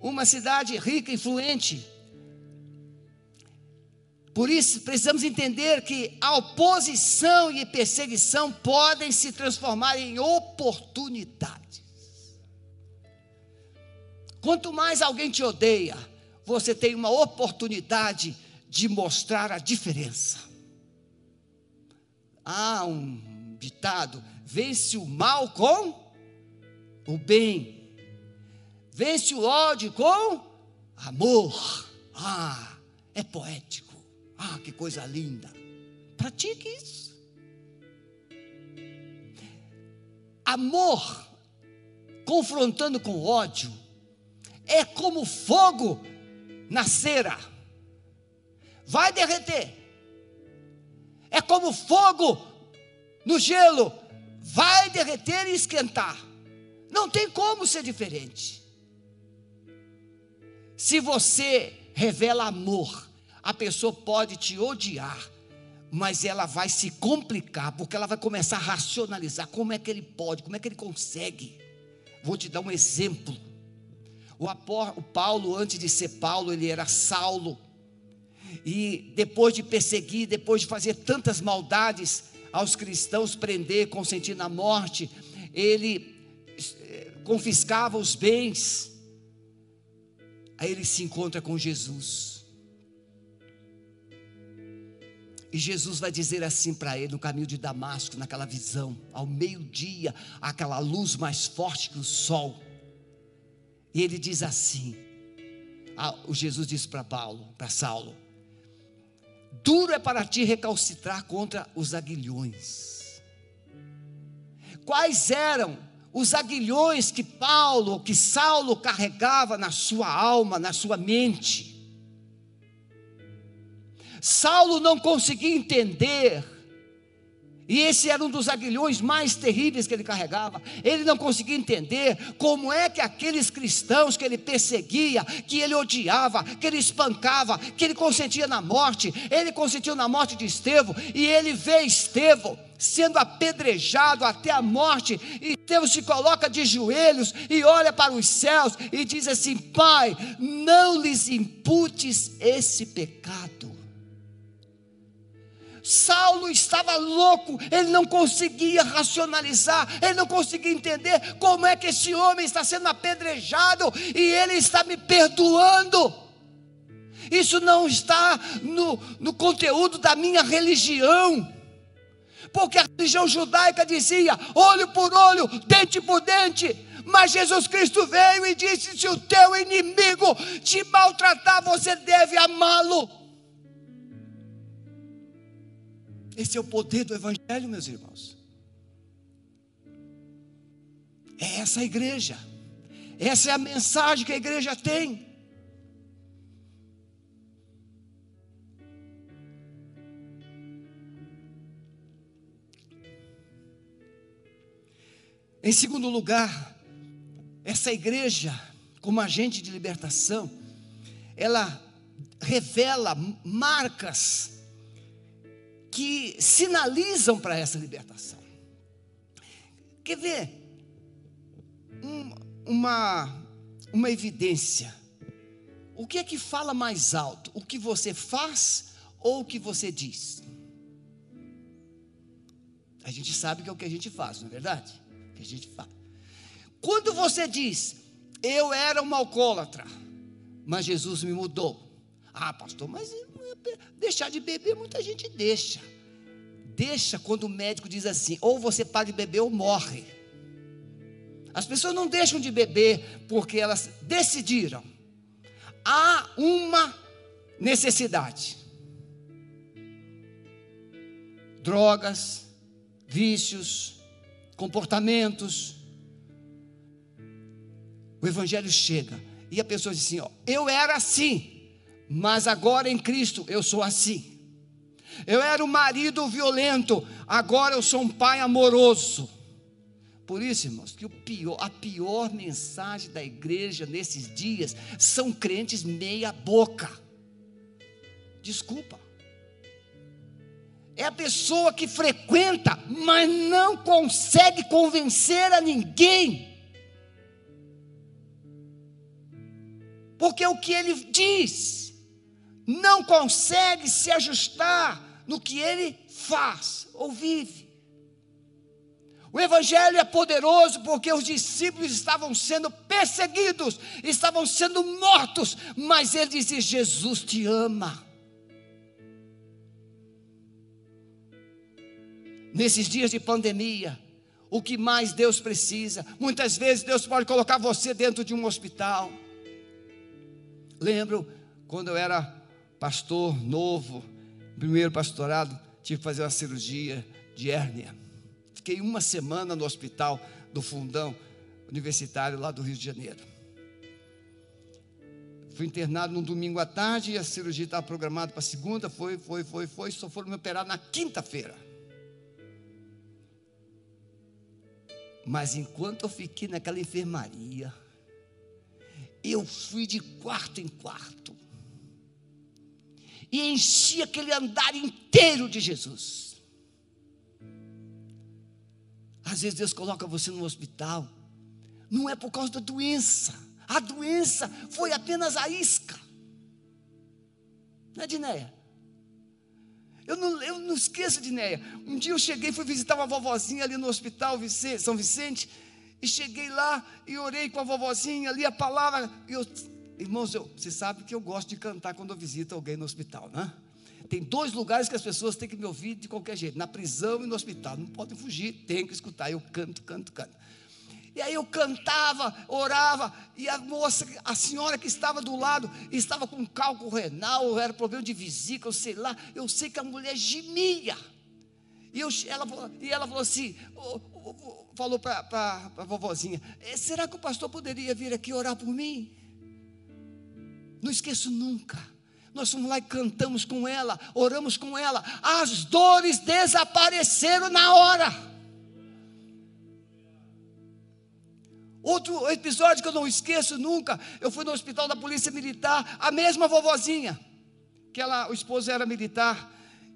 Uma cidade rica, influente. Por isso, precisamos entender que a oposição e perseguição podem se transformar em oportunidades. Quanto mais alguém te odeia, você tem uma oportunidade de mostrar a diferença. Há um ditado: vence o mal com o bem. Vence o ódio com amor. Ah, é poético. Ah, que coisa linda. Pratique isso. Amor confrontando com ódio é como fogo na cera. Vai derreter. É como fogo no gelo, vai derreter e esquentar. Não tem como ser diferente. Se você revela amor, a pessoa pode te odiar, mas ela vai se complicar, porque ela vai começar a racionalizar como é que ele pode, como é que ele consegue. Vou te dar um exemplo. O, o Paulo, antes de ser Paulo, ele era Saulo. E depois de perseguir, depois de fazer tantas maldades aos cristãos, prender, consentir na morte, ele confiscava os bens. Aí ele se encontra com Jesus. E Jesus vai dizer assim para ele no caminho de Damasco, naquela visão, ao meio-dia, aquela luz mais forte que o sol. E ele diz assim: o Jesus disse para Paulo, para Saulo: Duro é para ti recalcitrar contra os aguilhões. Quais eram os aguilhões que Paulo, que Saulo carregava na sua alma, na sua mente? Saulo não conseguia entender e esse era um dos aguilhões mais terríveis que ele carregava. Ele não conseguia entender como é que aqueles cristãos que ele perseguia, que ele odiava, que ele espancava, que ele consentia na morte, ele consentiu na morte de Estevão, e ele vê Estevão sendo apedrejado até a morte, e Deus se coloca de joelhos e olha para os céus e diz assim: Pai, não lhes imputes esse pecado. Saulo estava louco, ele não conseguia racionalizar, ele não conseguia entender como é que esse homem está sendo apedrejado e ele está me perdoando. Isso não está no, no conteúdo da minha religião porque a religião judaica dizia: olho por olho, dente por dente. Mas Jesus Cristo veio e disse: se o teu inimigo te maltratar, você deve amá-lo. Esse é o poder do Evangelho, meus irmãos. É essa a igreja. Essa é a mensagem que a igreja tem. Em segundo lugar, essa igreja, como agente de libertação, ela revela marcas que sinalizam para essa libertação. Quer ver? Um, uma, uma evidência. O que é que fala mais alto? O que você faz ou o que você diz? A gente sabe que é o que a gente faz, não é verdade? O que a gente faz. Quando você diz, eu era um alcoólatra, mas Jesus me mudou. Ah, pastor, mas deixar de beber muita gente deixa. Deixa quando o médico diz assim: ou você para de beber ou morre. As pessoas não deixam de beber porque elas decidiram. Há uma necessidade. Drogas, vícios, comportamentos. O evangelho chega e a pessoa diz assim: ó, eu era assim mas agora em Cristo eu sou assim. Eu era um marido violento, agora eu sou um pai amoroso. Por isso, irmãos, que pior, a pior mensagem da igreja nesses dias são crentes meia boca. Desculpa. É a pessoa que frequenta, mas não consegue convencer a ninguém. Porque o que ele diz não consegue se ajustar no que ele faz ou vive. O Evangelho é poderoso porque os discípulos estavam sendo perseguidos, estavam sendo mortos, mas ele disse: Jesus te ama. Nesses dias de pandemia, o que mais Deus precisa? Muitas vezes Deus pode colocar você dentro de um hospital. Lembro quando eu era pastor novo, primeiro pastorado, tive que fazer uma cirurgia de hérnia. Fiquei uma semana no hospital do Fundão Universitário lá do Rio de Janeiro. Fui internado num domingo à tarde e a cirurgia estava programada para segunda, foi, foi, foi, foi, só foram me operar na quinta-feira. Mas enquanto eu fiquei naquela enfermaria, eu fui de quarto em quarto e enchi aquele andar inteiro de Jesus. Às vezes Deus coloca você no hospital, não é por causa da doença, a doença foi apenas a isca, não é, Dinéia? Eu não, eu não esqueço, Dinéia. Um dia eu cheguei, fui visitar uma vovozinha ali no hospital São Vicente, e cheguei lá e orei com a vovozinha ali a palavra. Eu, irmãos, eu, você sabe que eu gosto de cantar quando eu visito alguém no hospital, né? Tem dois lugares que as pessoas têm que me ouvir de qualquer jeito: na prisão e no hospital. Não podem fugir, tem que escutar. Eu canto, canto, canto. E aí eu cantava, orava, e a moça, a senhora que estava do lado, estava com cálculo renal, era problema de vesícula, sei lá. Eu sei que a mulher gemia. E, eu, ela, e ela falou assim: oh, oh, oh, falou para a vovozinha: eh, será que o pastor poderia vir aqui orar por mim? Não esqueço nunca. Nós fomos lá e cantamos com ela, oramos com ela. As dores desapareceram na hora. Outro episódio que eu não esqueço nunca, eu fui no hospital da Polícia Militar, a mesma vovozinha, que ela, o esposo era militar,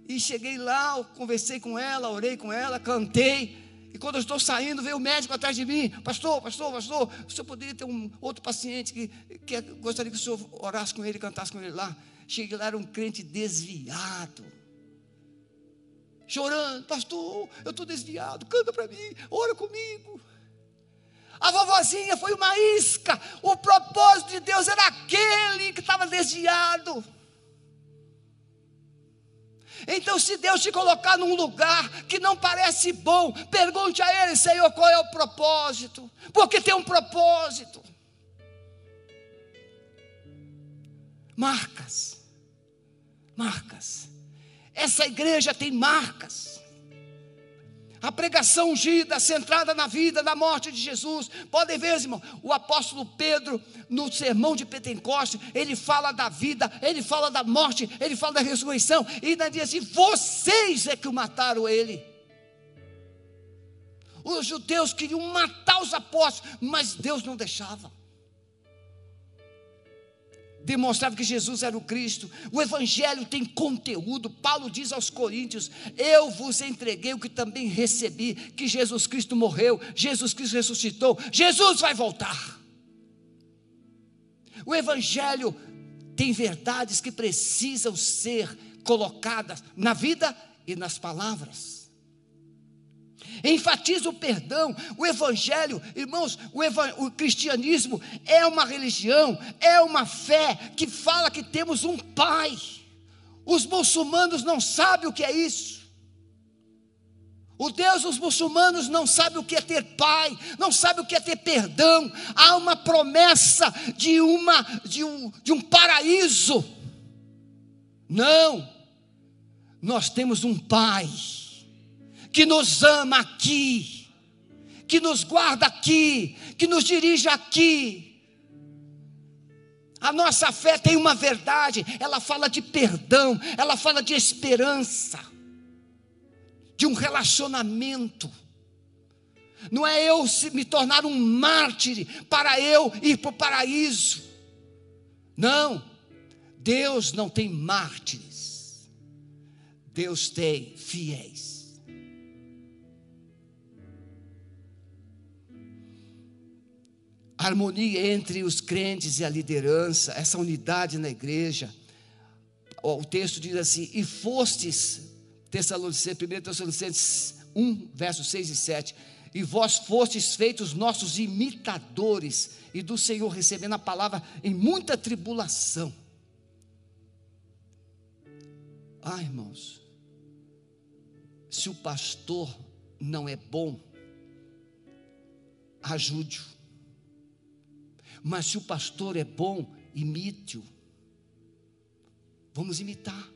e cheguei lá, conversei com ela, orei com ela, cantei, e quando eu estou saindo, veio o médico atrás de mim, pastor, pastor, pastor, o senhor poderia ter um outro paciente que, que gostaria que o senhor orasse com ele, cantasse com ele lá. Cheguei lá, era um crente desviado, chorando, pastor, eu estou desviado, canta para mim, ora comigo. A vovozinha foi uma isca. O propósito de Deus era aquele que estava desviado. Então, se Deus te colocar num lugar que não parece bom, pergunte a Ele, Senhor, qual é o propósito? Porque tem um propósito. Marcas, marcas. Essa igreja tem marcas. A pregação ungida, centrada na vida, na morte de Jesus. Podem ver, irmão, o apóstolo Pedro, no sermão de Pentecostes, ele fala da vida, ele fala da morte, ele fala da ressurreição, e ainda diz assim: vocês é que o mataram ele. Os judeus queriam matar os apóstolos, mas Deus não deixava demonstrava que Jesus era o Cristo. O Evangelho tem conteúdo. Paulo diz aos Coríntios: Eu vos entreguei o que também recebi: que Jesus Cristo morreu, Jesus Cristo ressuscitou, Jesus vai voltar. O Evangelho tem verdades que precisam ser colocadas na vida e nas palavras enfatiza o perdão, o evangelho, irmãos, o, o, cristianismo é uma religião, é uma fé que fala que temos um pai. Os muçulmanos não sabem o que é isso. O Deus dos muçulmanos não sabe o que é ter pai, não sabe o que é ter perdão. Há uma promessa de uma de um, de um paraíso. Não. Nós temos um pai que nos ama aqui, que nos guarda aqui, que nos dirige aqui. A nossa fé tem uma verdade, ela fala de perdão, ela fala de esperança, de um relacionamento. Não é eu me tornar um mártir para eu ir para o paraíso. Não, Deus não tem mártires, Deus tem fiéis. Harmonia entre os crentes e a liderança, essa unidade na igreja. O texto diz assim: E fostes, Tessalonicenses, 1 Tessalonicenses 1, versos 6 e 7, e vós fostes feitos nossos imitadores, e do Senhor recebendo a palavra em muita tribulação. Ah, irmãos, se o pastor não é bom, ajude-o. Mas se o pastor é bom, imite-o. Vamos imitar.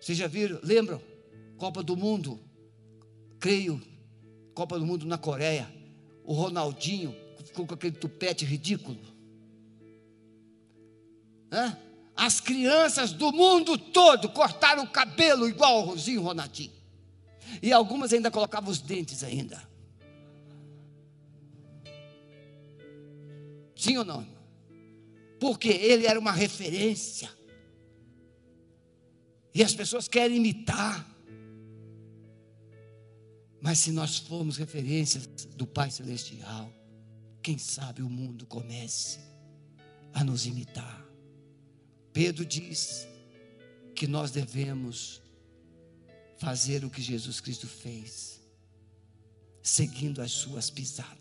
Vocês já viram? Lembram? Copa do Mundo, creio, Copa do Mundo na Coreia. O Ronaldinho ficou com aquele tupete ridículo. Hã? As crianças do mundo todo cortaram o cabelo igual o Rosinho Ronaldinho. E algumas ainda colocavam os dentes ainda. Sim ou não? Porque ele era uma referência. E as pessoas querem imitar. Mas se nós formos referências do Pai Celestial, quem sabe o mundo comece a nos imitar. Pedro diz que nós devemos fazer o que Jesus Cristo fez, seguindo as suas pisadas,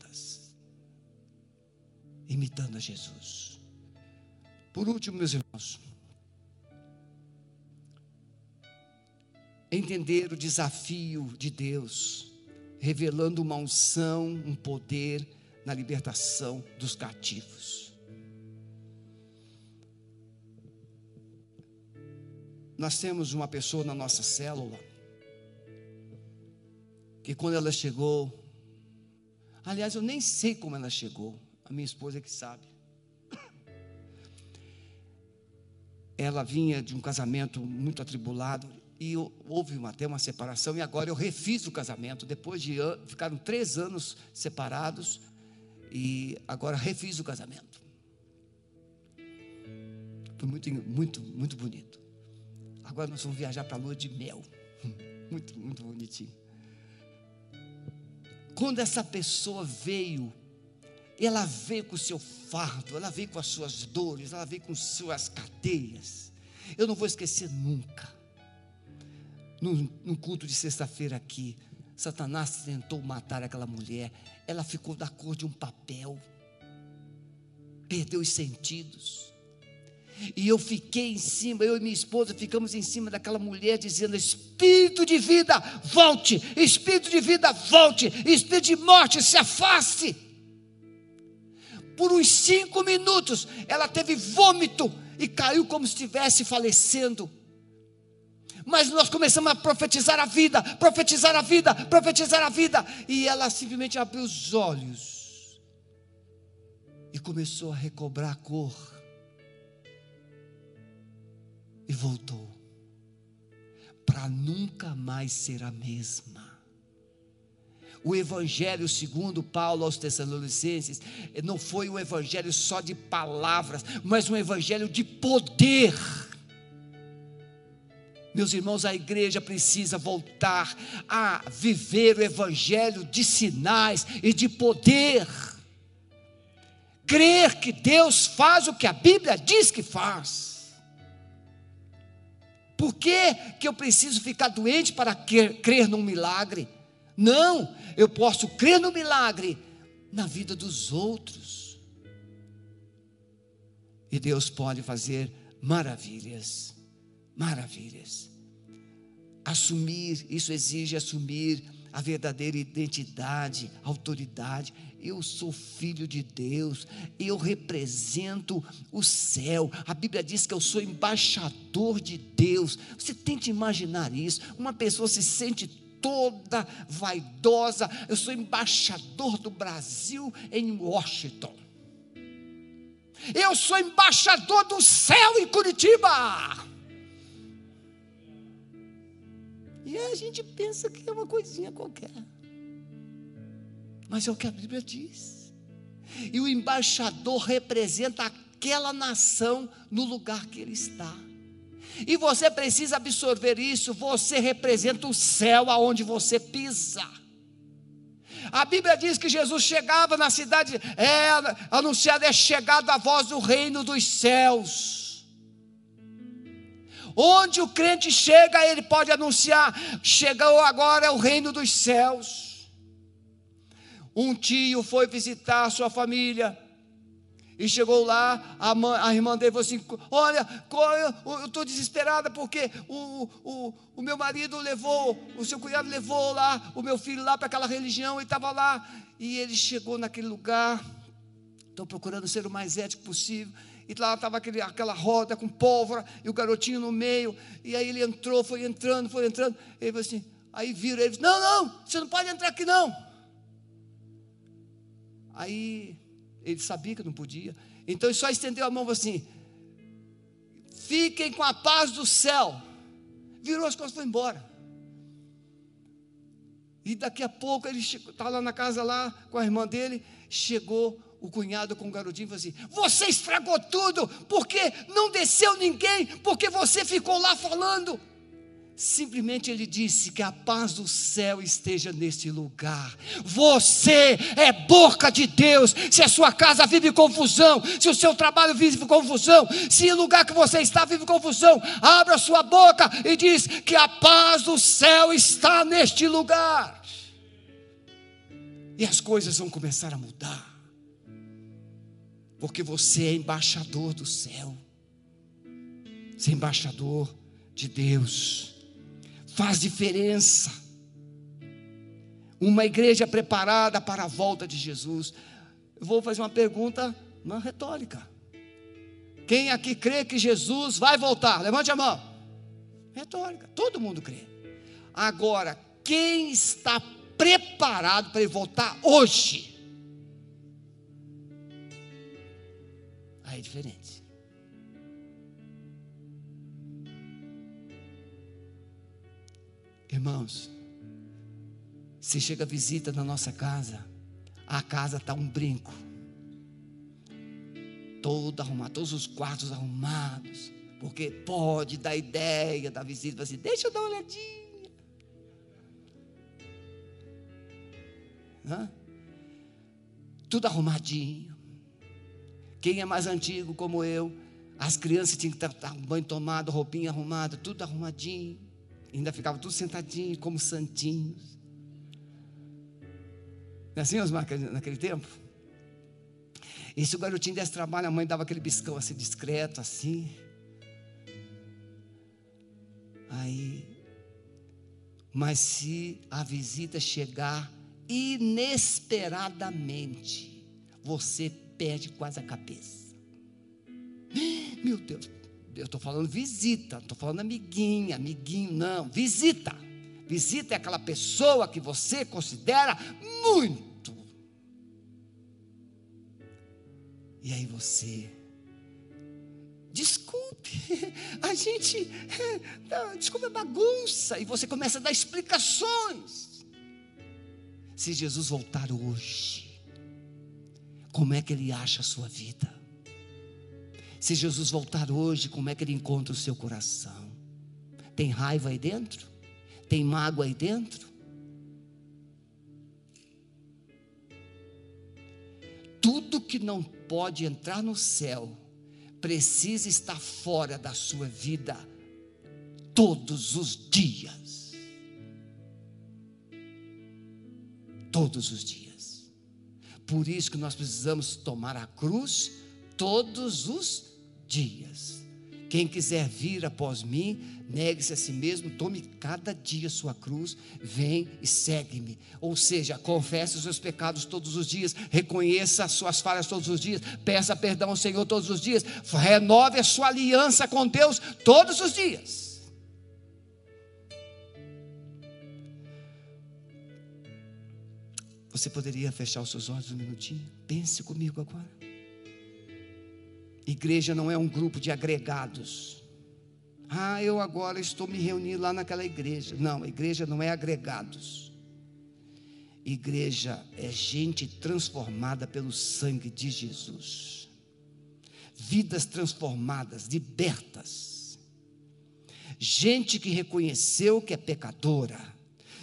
imitando a Jesus. Por último, meus irmãos, entender o desafio de Deus, revelando uma unção, um poder na libertação dos cativos. Nós temos uma pessoa na nossa célula que quando ela chegou, aliás, eu nem sei como ela chegou, a minha esposa é que sabe. Ela vinha de um casamento muito atribulado e houve uma, até uma separação, e agora eu refiz o casamento. Depois de ficaram três anos separados, e agora refiz o casamento. Foi muito, muito, muito bonito. Agora nós vamos viajar para a lua de mel. Muito, muito bonitinho. Quando essa pessoa veio, ela veio com o seu fardo, ela veio com as suas dores, ela veio com suas cadeias. Eu não vou esquecer nunca num, num culto de sexta-feira aqui, Satanás tentou matar aquela mulher, ela ficou da cor de um papel, perdeu os sentidos. E eu fiquei em cima, eu e minha esposa ficamos em cima daquela mulher, dizendo: Espírito de vida, volte! Espírito de vida, volte! Espírito de morte, se afaste! Por uns cinco minutos, ela teve vômito e caiu como se estivesse falecendo. Mas nós começamos a profetizar a vida, profetizar a vida, profetizar a vida, e ela simplesmente abriu os olhos e começou a recobrar a cor. E voltou. Para nunca mais ser a mesma. O evangelho segundo Paulo aos Tessalonicenses não foi um evangelho só de palavras, mas um evangelho de poder meus irmãos, a igreja precisa voltar a viver o evangelho de sinais e de poder. Crer que Deus faz o que a Bíblia diz que faz. Por que, que eu preciso ficar doente para crer num milagre? Não, eu posso crer no milagre na vida dos outros. E Deus pode fazer maravilhas maravilhas. Assumir, isso exige assumir a verdadeira identidade, autoridade. Eu sou filho de Deus, eu represento o céu. A Bíblia diz que eu sou embaixador de Deus. Você tente imaginar isso. Uma pessoa se sente toda vaidosa. Eu sou embaixador do Brasil em Washington. Eu sou embaixador do céu em Curitiba. E a gente pensa que é uma coisinha qualquer. Mas é o que a Bíblia diz. E o embaixador representa aquela nação no lugar que ele está. E você precisa absorver isso. Você representa o céu aonde você pisa. A Bíblia diz que Jesus chegava na cidade, é anunciado, é chegado a voz do reino dos céus. Onde o crente chega, ele pode anunciar: chegou agora o reino dos céus. Um tio foi visitar sua família. E chegou lá, a, mãe, a irmã dele falou assim: Olha, eu estou desesperada porque o, o, o meu marido levou, o seu cunhado levou lá o meu filho lá para aquela religião e estava lá. E ele chegou naquele lugar. Estou procurando ser o mais ético possível e lá estava aquela roda com pólvora, e o garotinho no meio, e aí ele entrou, foi entrando, foi entrando, ele falou assim, aí viram ele, não, não, você não pode entrar aqui não. Aí ele sabia que não podia, então ele só estendeu a mão assim, fiquem com a paz do céu. Virou as costas e foi embora. E daqui a pouco ele está lá na casa lá com a irmã dele, chegou o cunhado com o garotinho e falou assim: Você estragou tudo, porque não desceu ninguém, porque você ficou lá falando. Simplesmente ele disse que a paz do céu esteja neste lugar. Você é boca de Deus. Se a sua casa vive confusão, se o seu trabalho vive confusão, se o lugar que você está vive confusão, abra sua boca e diz que a paz do céu está neste lugar. E as coisas vão começar a mudar. Porque você é embaixador do céu. Você é embaixador de Deus faz diferença. Uma igreja preparada para a volta de Jesus. Eu vou fazer uma pergunta, uma retórica. Quem aqui crê que Jesus vai voltar? Levante a mão. Retórica, todo mundo crê. Agora, quem está preparado para ele voltar hoje? Aí é diferente. Irmãos, se chega visita na nossa casa, a casa está um brinco. Todo arrumado, todos os quartos arrumados. Porque pode dar ideia da visita, assim, deixa eu dar uma olhadinha. Hã? Tudo arrumadinho. Quem é mais antigo como eu, as crianças tinham que estar banho tomado, roupinha arrumada, tudo arrumadinho. Ainda ficava tudo sentadinho, como santinhos. Não é assim, Osmar, naquele tempo? E se o garotinho desse trabalho, a mãe dava aquele biscão assim, discreto, assim. Aí, mas se a visita chegar inesperadamente, você perde quase a cabeça. Meu Deus, eu estou falando visita, não estou falando amiguinha, amiguinho, não. Visita. Visita é aquela pessoa que você considera muito. E aí você. Desculpe, a gente. Não, desculpe a bagunça. E você começa a dar explicações. Se Jesus voltar hoje, como é que ele acha a sua vida? Se Jesus voltar hoje, como é que ele encontra o seu coração? Tem raiva aí dentro? Tem mágoa aí dentro? Tudo que não pode entrar no céu precisa estar fora da sua vida todos os dias. Todos os dias. Por isso que nós precisamos tomar a cruz todos os dias. Quem quiser vir após mim, negue-se a si mesmo, tome cada dia sua cruz, vem e segue-me. Ou seja, confesse os seus pecados todos os dias, reconheça as suas falhas todos os dias, peça perdão ao Senhor todos os dias, renove a sua aliança com Deus todos os dias. Você poderia fechar os seus olhos um minutinho? Pense comigo agora. Igreja não é um grupo de agregados. Ah, eu agora estou me reunindo lá naquela igreja. Não, igreja não é agregados. Igreja é gente transformada pelo sangue de Jesus. Vidas transformadas, libertas. Gente que reconheceu que é pecadora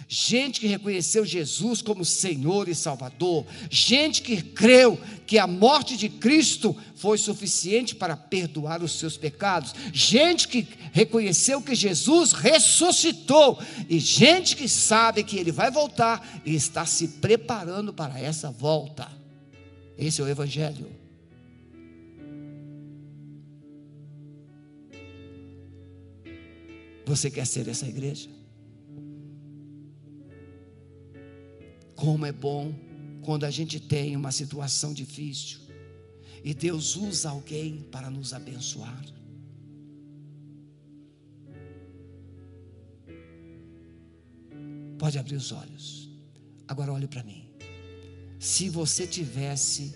gente que reconheceu Jesus como Senhor e Salvador, gente que creu que a morte de Cristo foi suficiente para perdoar os seus pecados, gente que reconheceu que Jesus ressuscitou, e gente que sabe que Ele vai voltar e está se preparando para essa volta. Esse é o Evangelho. Você quer ser essa igreja? Como é bom quando a gente tem uma situação difícil e Deus usa alguém para nos abençoar. Pode abrir os olhos. Agora olhe para mim. Se você tivesse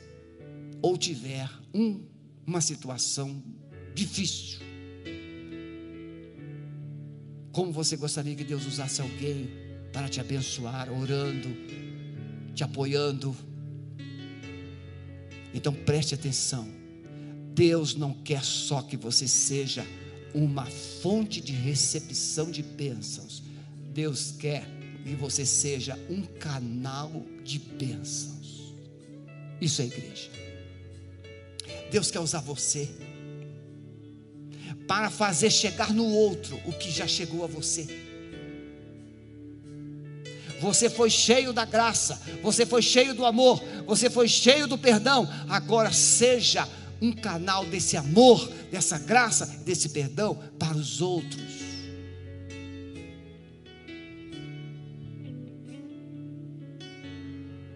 ou tiver um, uma situação difícil, como você gostaria que Deus usasse alguém para te abençoar, orando, te apoiando. Então preste atenção. Deus não quer só que você seja uma fonte de recepção de bênçãos. Deus quer que você seja um canal de bênçãos. Isso é igreja. Deus quer usar você para fazer chegar no outro o que já chegou a você. Você foi cheio da graça, você foi cheio do amor, você foi cheio do perdão. Agora seja um canal desse amor, dessa graça, desse perdão para os outros.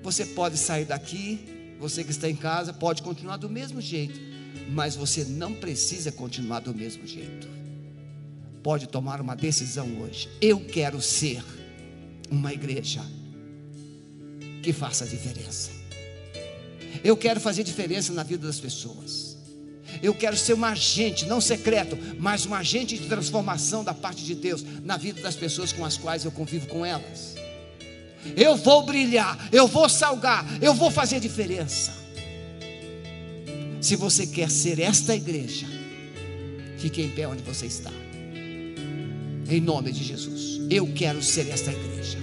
Você pode sair daqui, você que está em casa, pode continuar do mesmo jeito, mas você não precisa continuar do mesmo jeito. Pode tomar uma decisão hoje. Eu quero ser uma igreja que faça diferença. Eu quero fazer diferença na vida das pessoas. Eu quero ser um agente, não secreto, mas um agente de transformação da parte de Deus na vida das pessoas com as quais eu convivo com elas. Eu vou brilhar, eu vou salgar, eu vou fazer diferença. Se você quer ser esta igreja, fique em pé onde você está. Em nome de Jesus. Eu quero ser esta igreja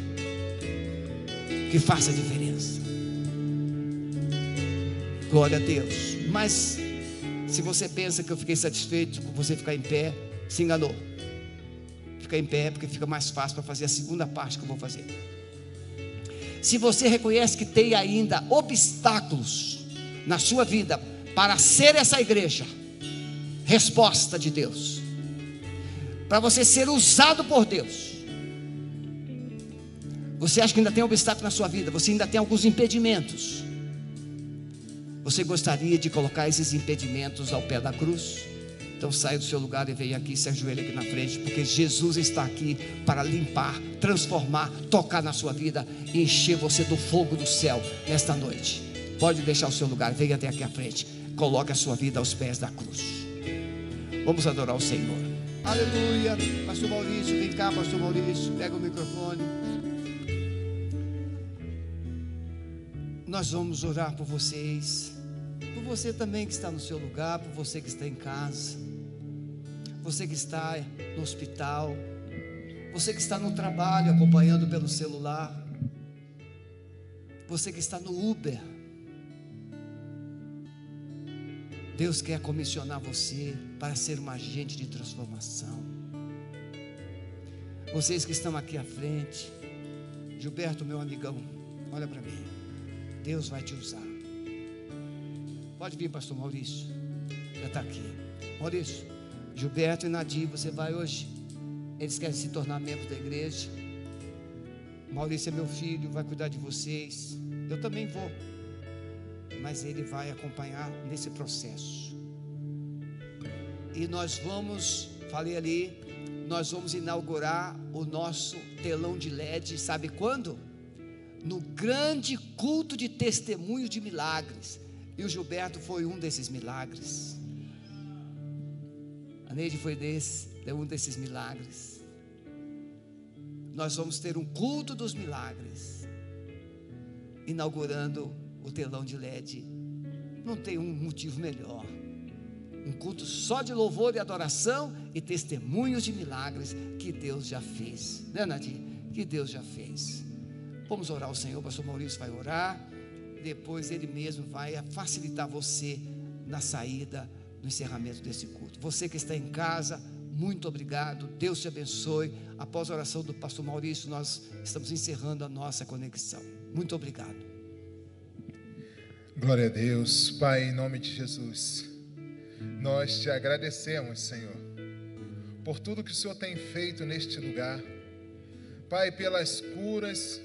que faça diferença. Glória a Deus. Mas se você pensa que eu fiquei satisfeito com você ficar em pé, se enganou. Fica em pé porque fica mais fácil para fazer a segunda parte que eu vou fazer. Se você reconhece que tem ainda obstáculos na sua vida para ser essa igreja, resposta de Deus para você ser usado por Deus. Você acha que ainda tem obstáculo na sua vida, você ainda tem alguns impedimentos. Você gostaria de colocar esses impedimentos ao pé da cruz? Então saia do seu lugar e venha aqui, se ajoelhe aqui na frente, porque Jesus está aqui para limpar, transformar, tocar na sua vida e encher você do fogo do céu nesta noite. Pode deixar o seu lugar, venha até aqui à frente, coloque a sua vida aos pés da cruz. Vamos adorar o Senhor. Aleluia. Pastor Maurício, vem cá, Pastor Maurício, pega o microfone. Nós vamos orar por vocês, por você também que está no seu lugar, por você que está em casa, você que está no hospital, você que está no trabalho acompanhando pelo celular, você que está no Uber. Deus quer comissionar você para ser um agente de transformação. Vocês que estão aqui à frente, Gilberto, meu amigão, olha para mim. Deus vai te usar. Pode vir, pastor Maurício. Já está aqui. Maurício, Gilberto e Nadir, você vai hoje. Eles querem se tornar membros da igreja. Maurício é meu filho, vai cuidar de vocês. Eu também vou mas Ele vai acompanhar nesse processo. E nós vamos, falei ali, nós vamos inaugurar o nosso telão de LED, sabe quando? No grande culto de testemunho de milagres. E o Gilberto foi um desses milagres. A Neide foi desse, é um desses milagres. Nós vamos ter um culto dos milagres, inaugurando o telão de LED. Não tem um motivo melhor. Um culto só de louvor e adoração e testemunhos de milagres que Deus já fez. Né, Nadir? Que Deus já fez. Vamos orar ao Senhor, o pastor Maurício vai orar. Depois ele mesmo vai facilitar você na saída, no encerramento desse culto. Você que está em casa, muito obrigado. Deus te abençoe. Após a oração do pastor Maurício, nós estamos encerrando a nossa conexão. Muito obrigado. Glória a Deus, Pai, em nome de Jesus. Nós te agradecemos, Senhor, por tudo que o Senhor tem feito neste lugar. Pai, pelas curas,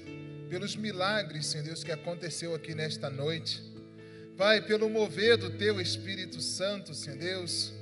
pelos milagres, Senhor Deus, que aconteceu aqui nesta noite. Pai, pelo mover do teu Espírito Santo, Senhor Deus,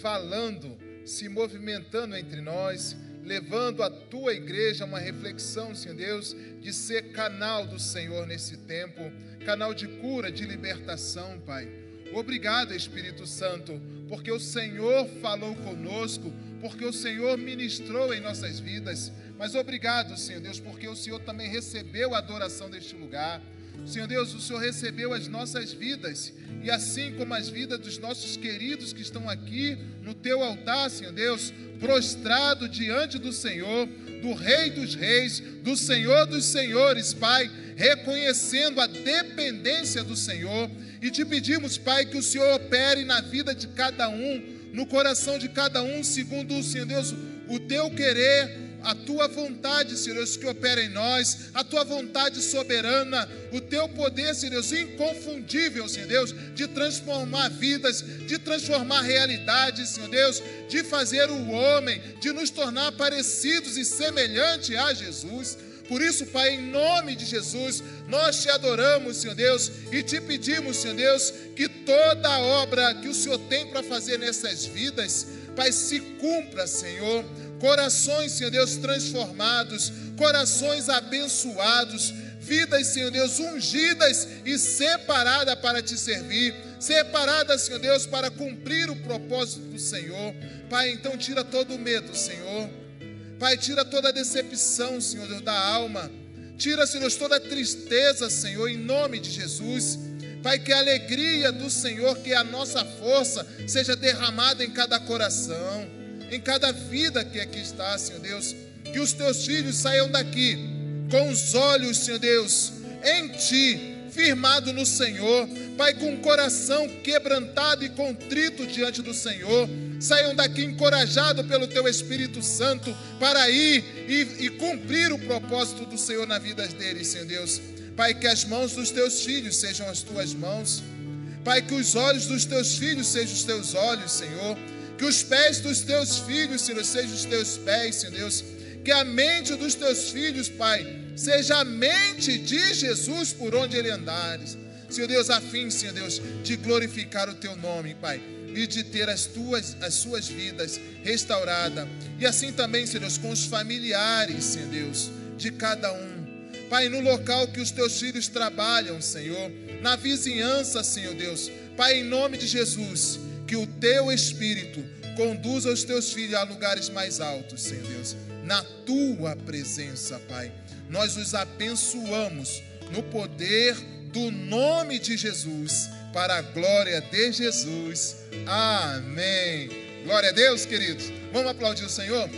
falando, se movimentando entre nós, levando a tua igreja a uma reflexão, Senhor Deus, de ser canal do Senhor nesse tempo canal de cura, de libertação, Pai. Obrigado, Espírito Santo, porque o Senhor falou conosco, porque o Senhor ministrou em nossas vidas. Mas obrigado, Senhor Deus, porque o Senhor também recebeu a adoração deste lugar. Senhor Deus, o Senhor recebeu as nossas vidas, e assim como as vidas dos nossos queridos que estão aqui no teu altar, Senhor Deus, prostrado diante do Senhor, do Rei dos Reis, do Senhor dos Senhores, Pai, reconhecendo a dependência do Senhor, e te pedimos, Pai, que o Senhor opere na vida de cada um, no coração de cada um, segundo o Senhor Deus, o teu querer, a tua vontade, Senhor Deus, que opera em nós, a tua vontade soberana, o teu poder, Senhor Deus, inconfundível, Senhor Deus, de transformar vidas, de transformar realidades, Senhor Deus, de fazer o homem, de nos tornar parecidos e semelhantes a Jesus. Por isso, Pai, em nome de Jesus, nós te adoramos, Senhor Deus, e te pedimos, Senhor Deus, que toda a obra que o Senhor tem para fazer nessas vidas, Pai, se cumpra, Senhor corações, Senhor Deus, transformados, corações abençoados, vidas, Senhor Deus, ungidas e separadas para te servir, separadas, Senhor Deus, para cumprir o propósito do Senhor. Pai, então tira todo o medo, Senhor. Pai, tira toda a decepção, Senhor Deus, da alma. Tira, Senhor Deus, toda a tristeza, Senhor, em nome de Jesus. Pai, que a alegria do Senhor, que a nossa força seja derramada em cada coração em cada vida que aqui está, Senhor Deus. Que os teus filhos saiam daqui com os olhos, Senhor Deus, em Ti, firmado no Senhor. Pai, com o coração quebrantado e contrito diante do Senhor. Saiam daqui encorajados pelo Teu Espírito Santo para ir e, e cumprir o propósito do Senhor na vida deles, Senhor Deus. Pai, que as mãos dos Teus filhos sejam as Tuas mãos. Pai, que os olhos dos Teus filhos sejam os Teus olhos, Senhor. Que os pés dos teus filhos, Senhor, sejam os teus pés, Senhor Deus. Que a mente dos teus filhos, Pai, seja a mente de Jesus por onde ele andares. Senhor Deus, a fim, Senhor Deus, de glorificar o teu nome, Pai, e de ter as tuas as suas vidas restauradas. E assim também, Senhor Deus, com os familiares, Senhor Deus, de cada um. Pai, no local que os teus filhos trabalham, Senhor, na vizinhança, Senhor Deus. Pai, em nome de Jesus, que o teu espírito conduza os teus filhos a lugares mais altos, Senhor Deus, na tua presença, Pai. Nós os abençoamos no poder do nome de Jesus, para a glória de Jesus. Amém. Glória a Deus, queridos. Vamos aplaudir o Senhor?